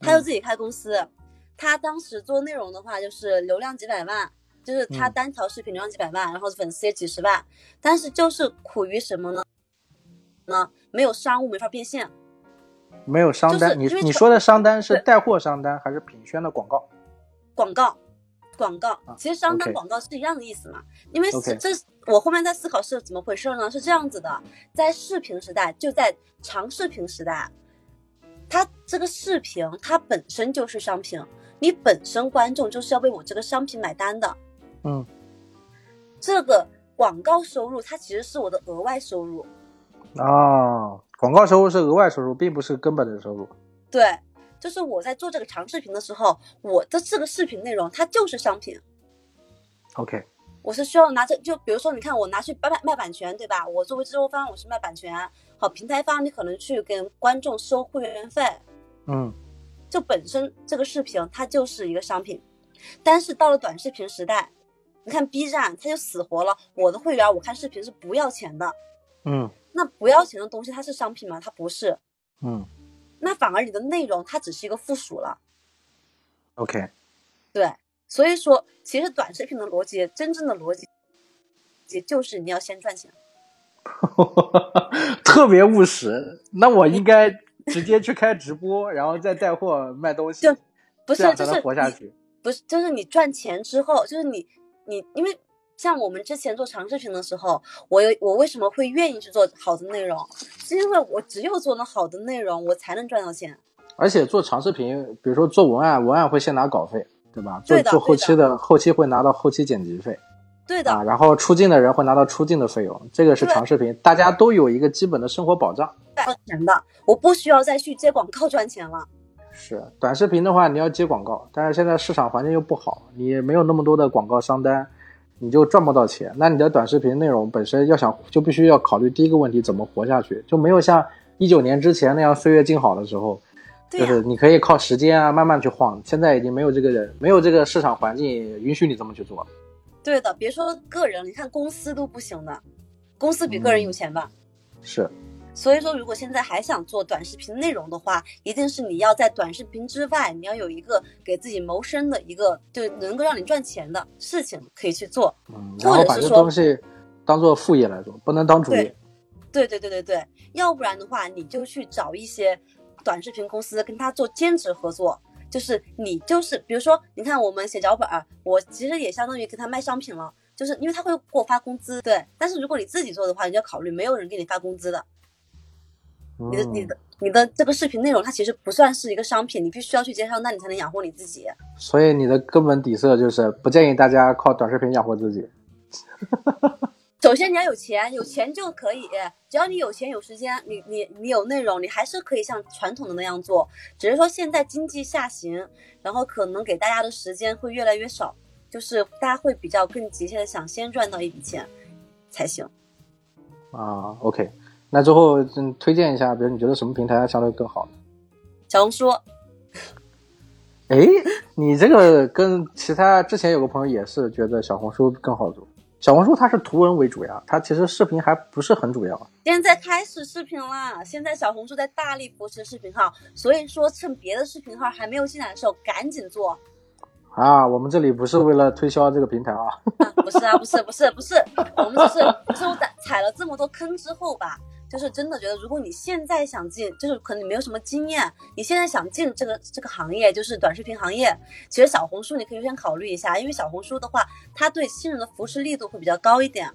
他就自己开公司，他当时做内容的话，就是流量几百万，就是他单条视频流量几百万，然后粉丝也几十万，但是就是苦于什么呢？呢，没有商务，没法变现。没有商单，你你说的商单是带货商单还是品宣的广告？广告。广告，其实商单广告是一样的意思嘛。因为这我后面在思考是怎么回事呢？是这样子的，在视频时代，就在长视频时代，它这个视频它本身就是商品，你本身观众就是要为我这个商品买单的。嗯，这个广告收入它其实是我的额外收入。啊，广告收入是额外收入，并不是根本的收入。对，就是我在做这个长视频的时候，我的这个视频内容它就是商品。OK，我是需要拿着，就比如说，你看我拿去卖卖卖版权，对吧？我作为制作方，我是卖版权。好，平台方你可能去跟观众收会员费，嗯就本身这个视频它就是一个商品。但是到了短视频时代，你看 B 站它就死活了，我的会员我看视频是不要钱的。嗯那不要钱的东西它是商品吗？它不是。嗯那反而你的内容它只是一个附属了。，OK，对，所以说其实短视频的逻辑，真正的逻辑，也就是你要先赚钱。特别务实。那我应该直接去开直播，然后再带货卖东西就，不是就是活下去。不是，就是你赚钱之后，就是你你因为像我们之前做长视频的时候，我有我为什么会愿意去做好的内容，是因为我只有做了好的内容，我才能赚到钱。而且做长视频，比如说做文案，文案会先拿稿费，对吧？做对做后期的，后期会拿到后期剪辑费对的，啊，然后出镜的人会拿到出镜的费用，这个是长视频，大家都有一个基本的生活保障。赚钱的，我不需要再去接广告赚钱了。是短视频的话，你要接广告，但是现在市场环境又不好，你没有那么多的广告商单，你就赚不到钱。那你的短视频内容本身要想，就必须要考虑第一个问题，怎么活下去，就没有像一九年之前那样岁月静好的时候，就是你可以靠时间啊慢慢去晃。现在已经没有这个人，没有这个市场环境允许你这么去做。对的，别说个人，你看公司都不行的，公司比个人有钱吧？是，所以说，如果现在还想做短视频内容的话，一定是你要在短视频之外，你要有一个给自己谋生的一个，就能够让你赚钱的事情可以去做。嗯，然后把这东西当做副业来做，不能当主业。对对对对对，要不然的话，你就去找一些短视频公司跟他做兼职合作。就是你就是，比如说，你看我们写脚本儿，我其实也相当于给他卖商品了，就是因为他会给我发工资，对。但是如果你自己做的话，你就要考虑没有人给你发工资的，你的你嗯，的你的这个视频内容它其实不算是一个商品，你必须要去接商那，你才能养活你自己。所以你的根本底色就是不建议大家靠短视频养活自己。首先你要有钱，有钱就可以，只要你有钱有时间，你你你有内容，你还是可以像传统的那样做。只是说现在经济下行，然后可能给大家的时间会越来越少，就是大家会比较更急切的想先赚到一笔钱才行。啊，OK，那最后嗯推荐一下，比如你觉得什么平台相对更好？小红书，哎，你这个跟其他之前有个朋友也是觉得小红书更好做。小红书它是图文为主呀，它其实视频还不是很主要。现在开始视频啦！现在小红书在大力扶持视频号，所以说趁别的视频号还没有进来的时候，赶紧做。啊，我们这里不是为了推销这个平台啊。啊，不是啊，不是，不是，不是，我们只是 就在踩了这么多坑之后吧，就是真的觉得，如果你现在想进，就是可能你没有什么经验，你现在想进这个这个行业，就是短视频行业，其实小红书你可以优先考虑一下，因为小红书的话，它对新人的扶持力度会比较高一点，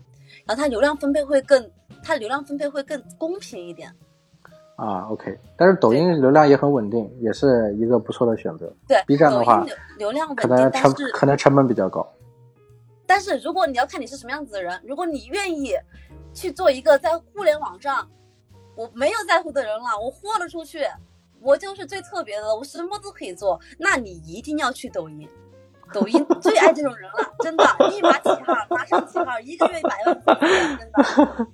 然后它流量分配会更，它流量分配会更公平一点。啊，OK，但是抖音流量也很稳定，也是一个不错的选择。对 B 站的话流流量稳可能成可能成本比较高。但是如果你要看你是什么样子的人，如果你愿意去做一个在互联网上我没有在乎的人了，我豁了出去，我就是最特别的，我什么都可以做，那你一定要去抖音。抖音最爱这种人了，真的，立马起号，马上起号，一个月一百万粉丝，真的。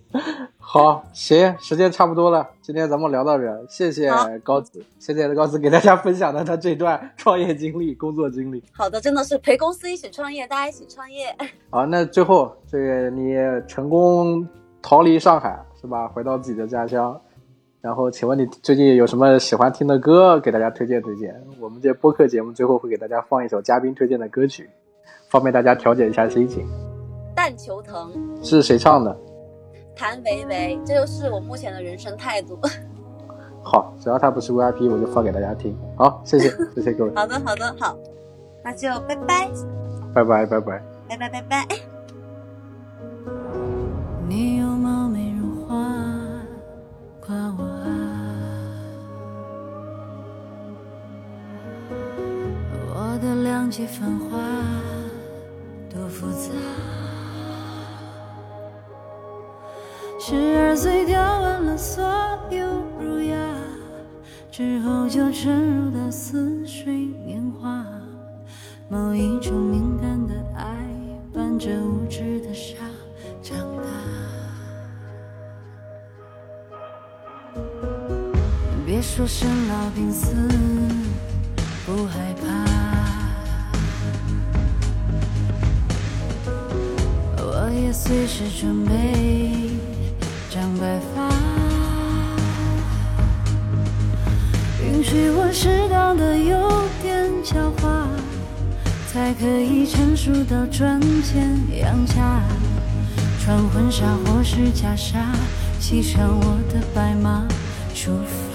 好，行，时间差不多了，今天咱们聊到这，谢谢高子。现在的高子给大家分享的他这段创业经历、工作经历。好的，真的是陪公司一起创业，大家一起创业。好，那最后这个你成功逃离上海是吧？回到自己的家乡，然后请问你最近有什么喜欢听的歌给大家推荐推荐？我们这播客节目最后会给大家放一首嘉宾推荐的歌曲，方便大家调节一下心情。但求疼，是谁唱的？谭维维，这就是我目前的人生态度。好，只要他不是 VIP，我就放给大家听。好，谢谢，谢谢各位。好的，好的，好，那就拜拜。拜拜拜拜。拜拜拜拜。你有貌美如花，夸我啊！我的两极分化多复杂，十二岁跳完了所有儒雅，之后就沉入到似水年华，某一种敏感的爱伴着无知的傻长别说生老病死不害怕，我也随时准备长白发。允许我适当的有点狡猾，才可以成熟到赚钱养家。穿婚纱或是袈裟，骑上我的白马出发。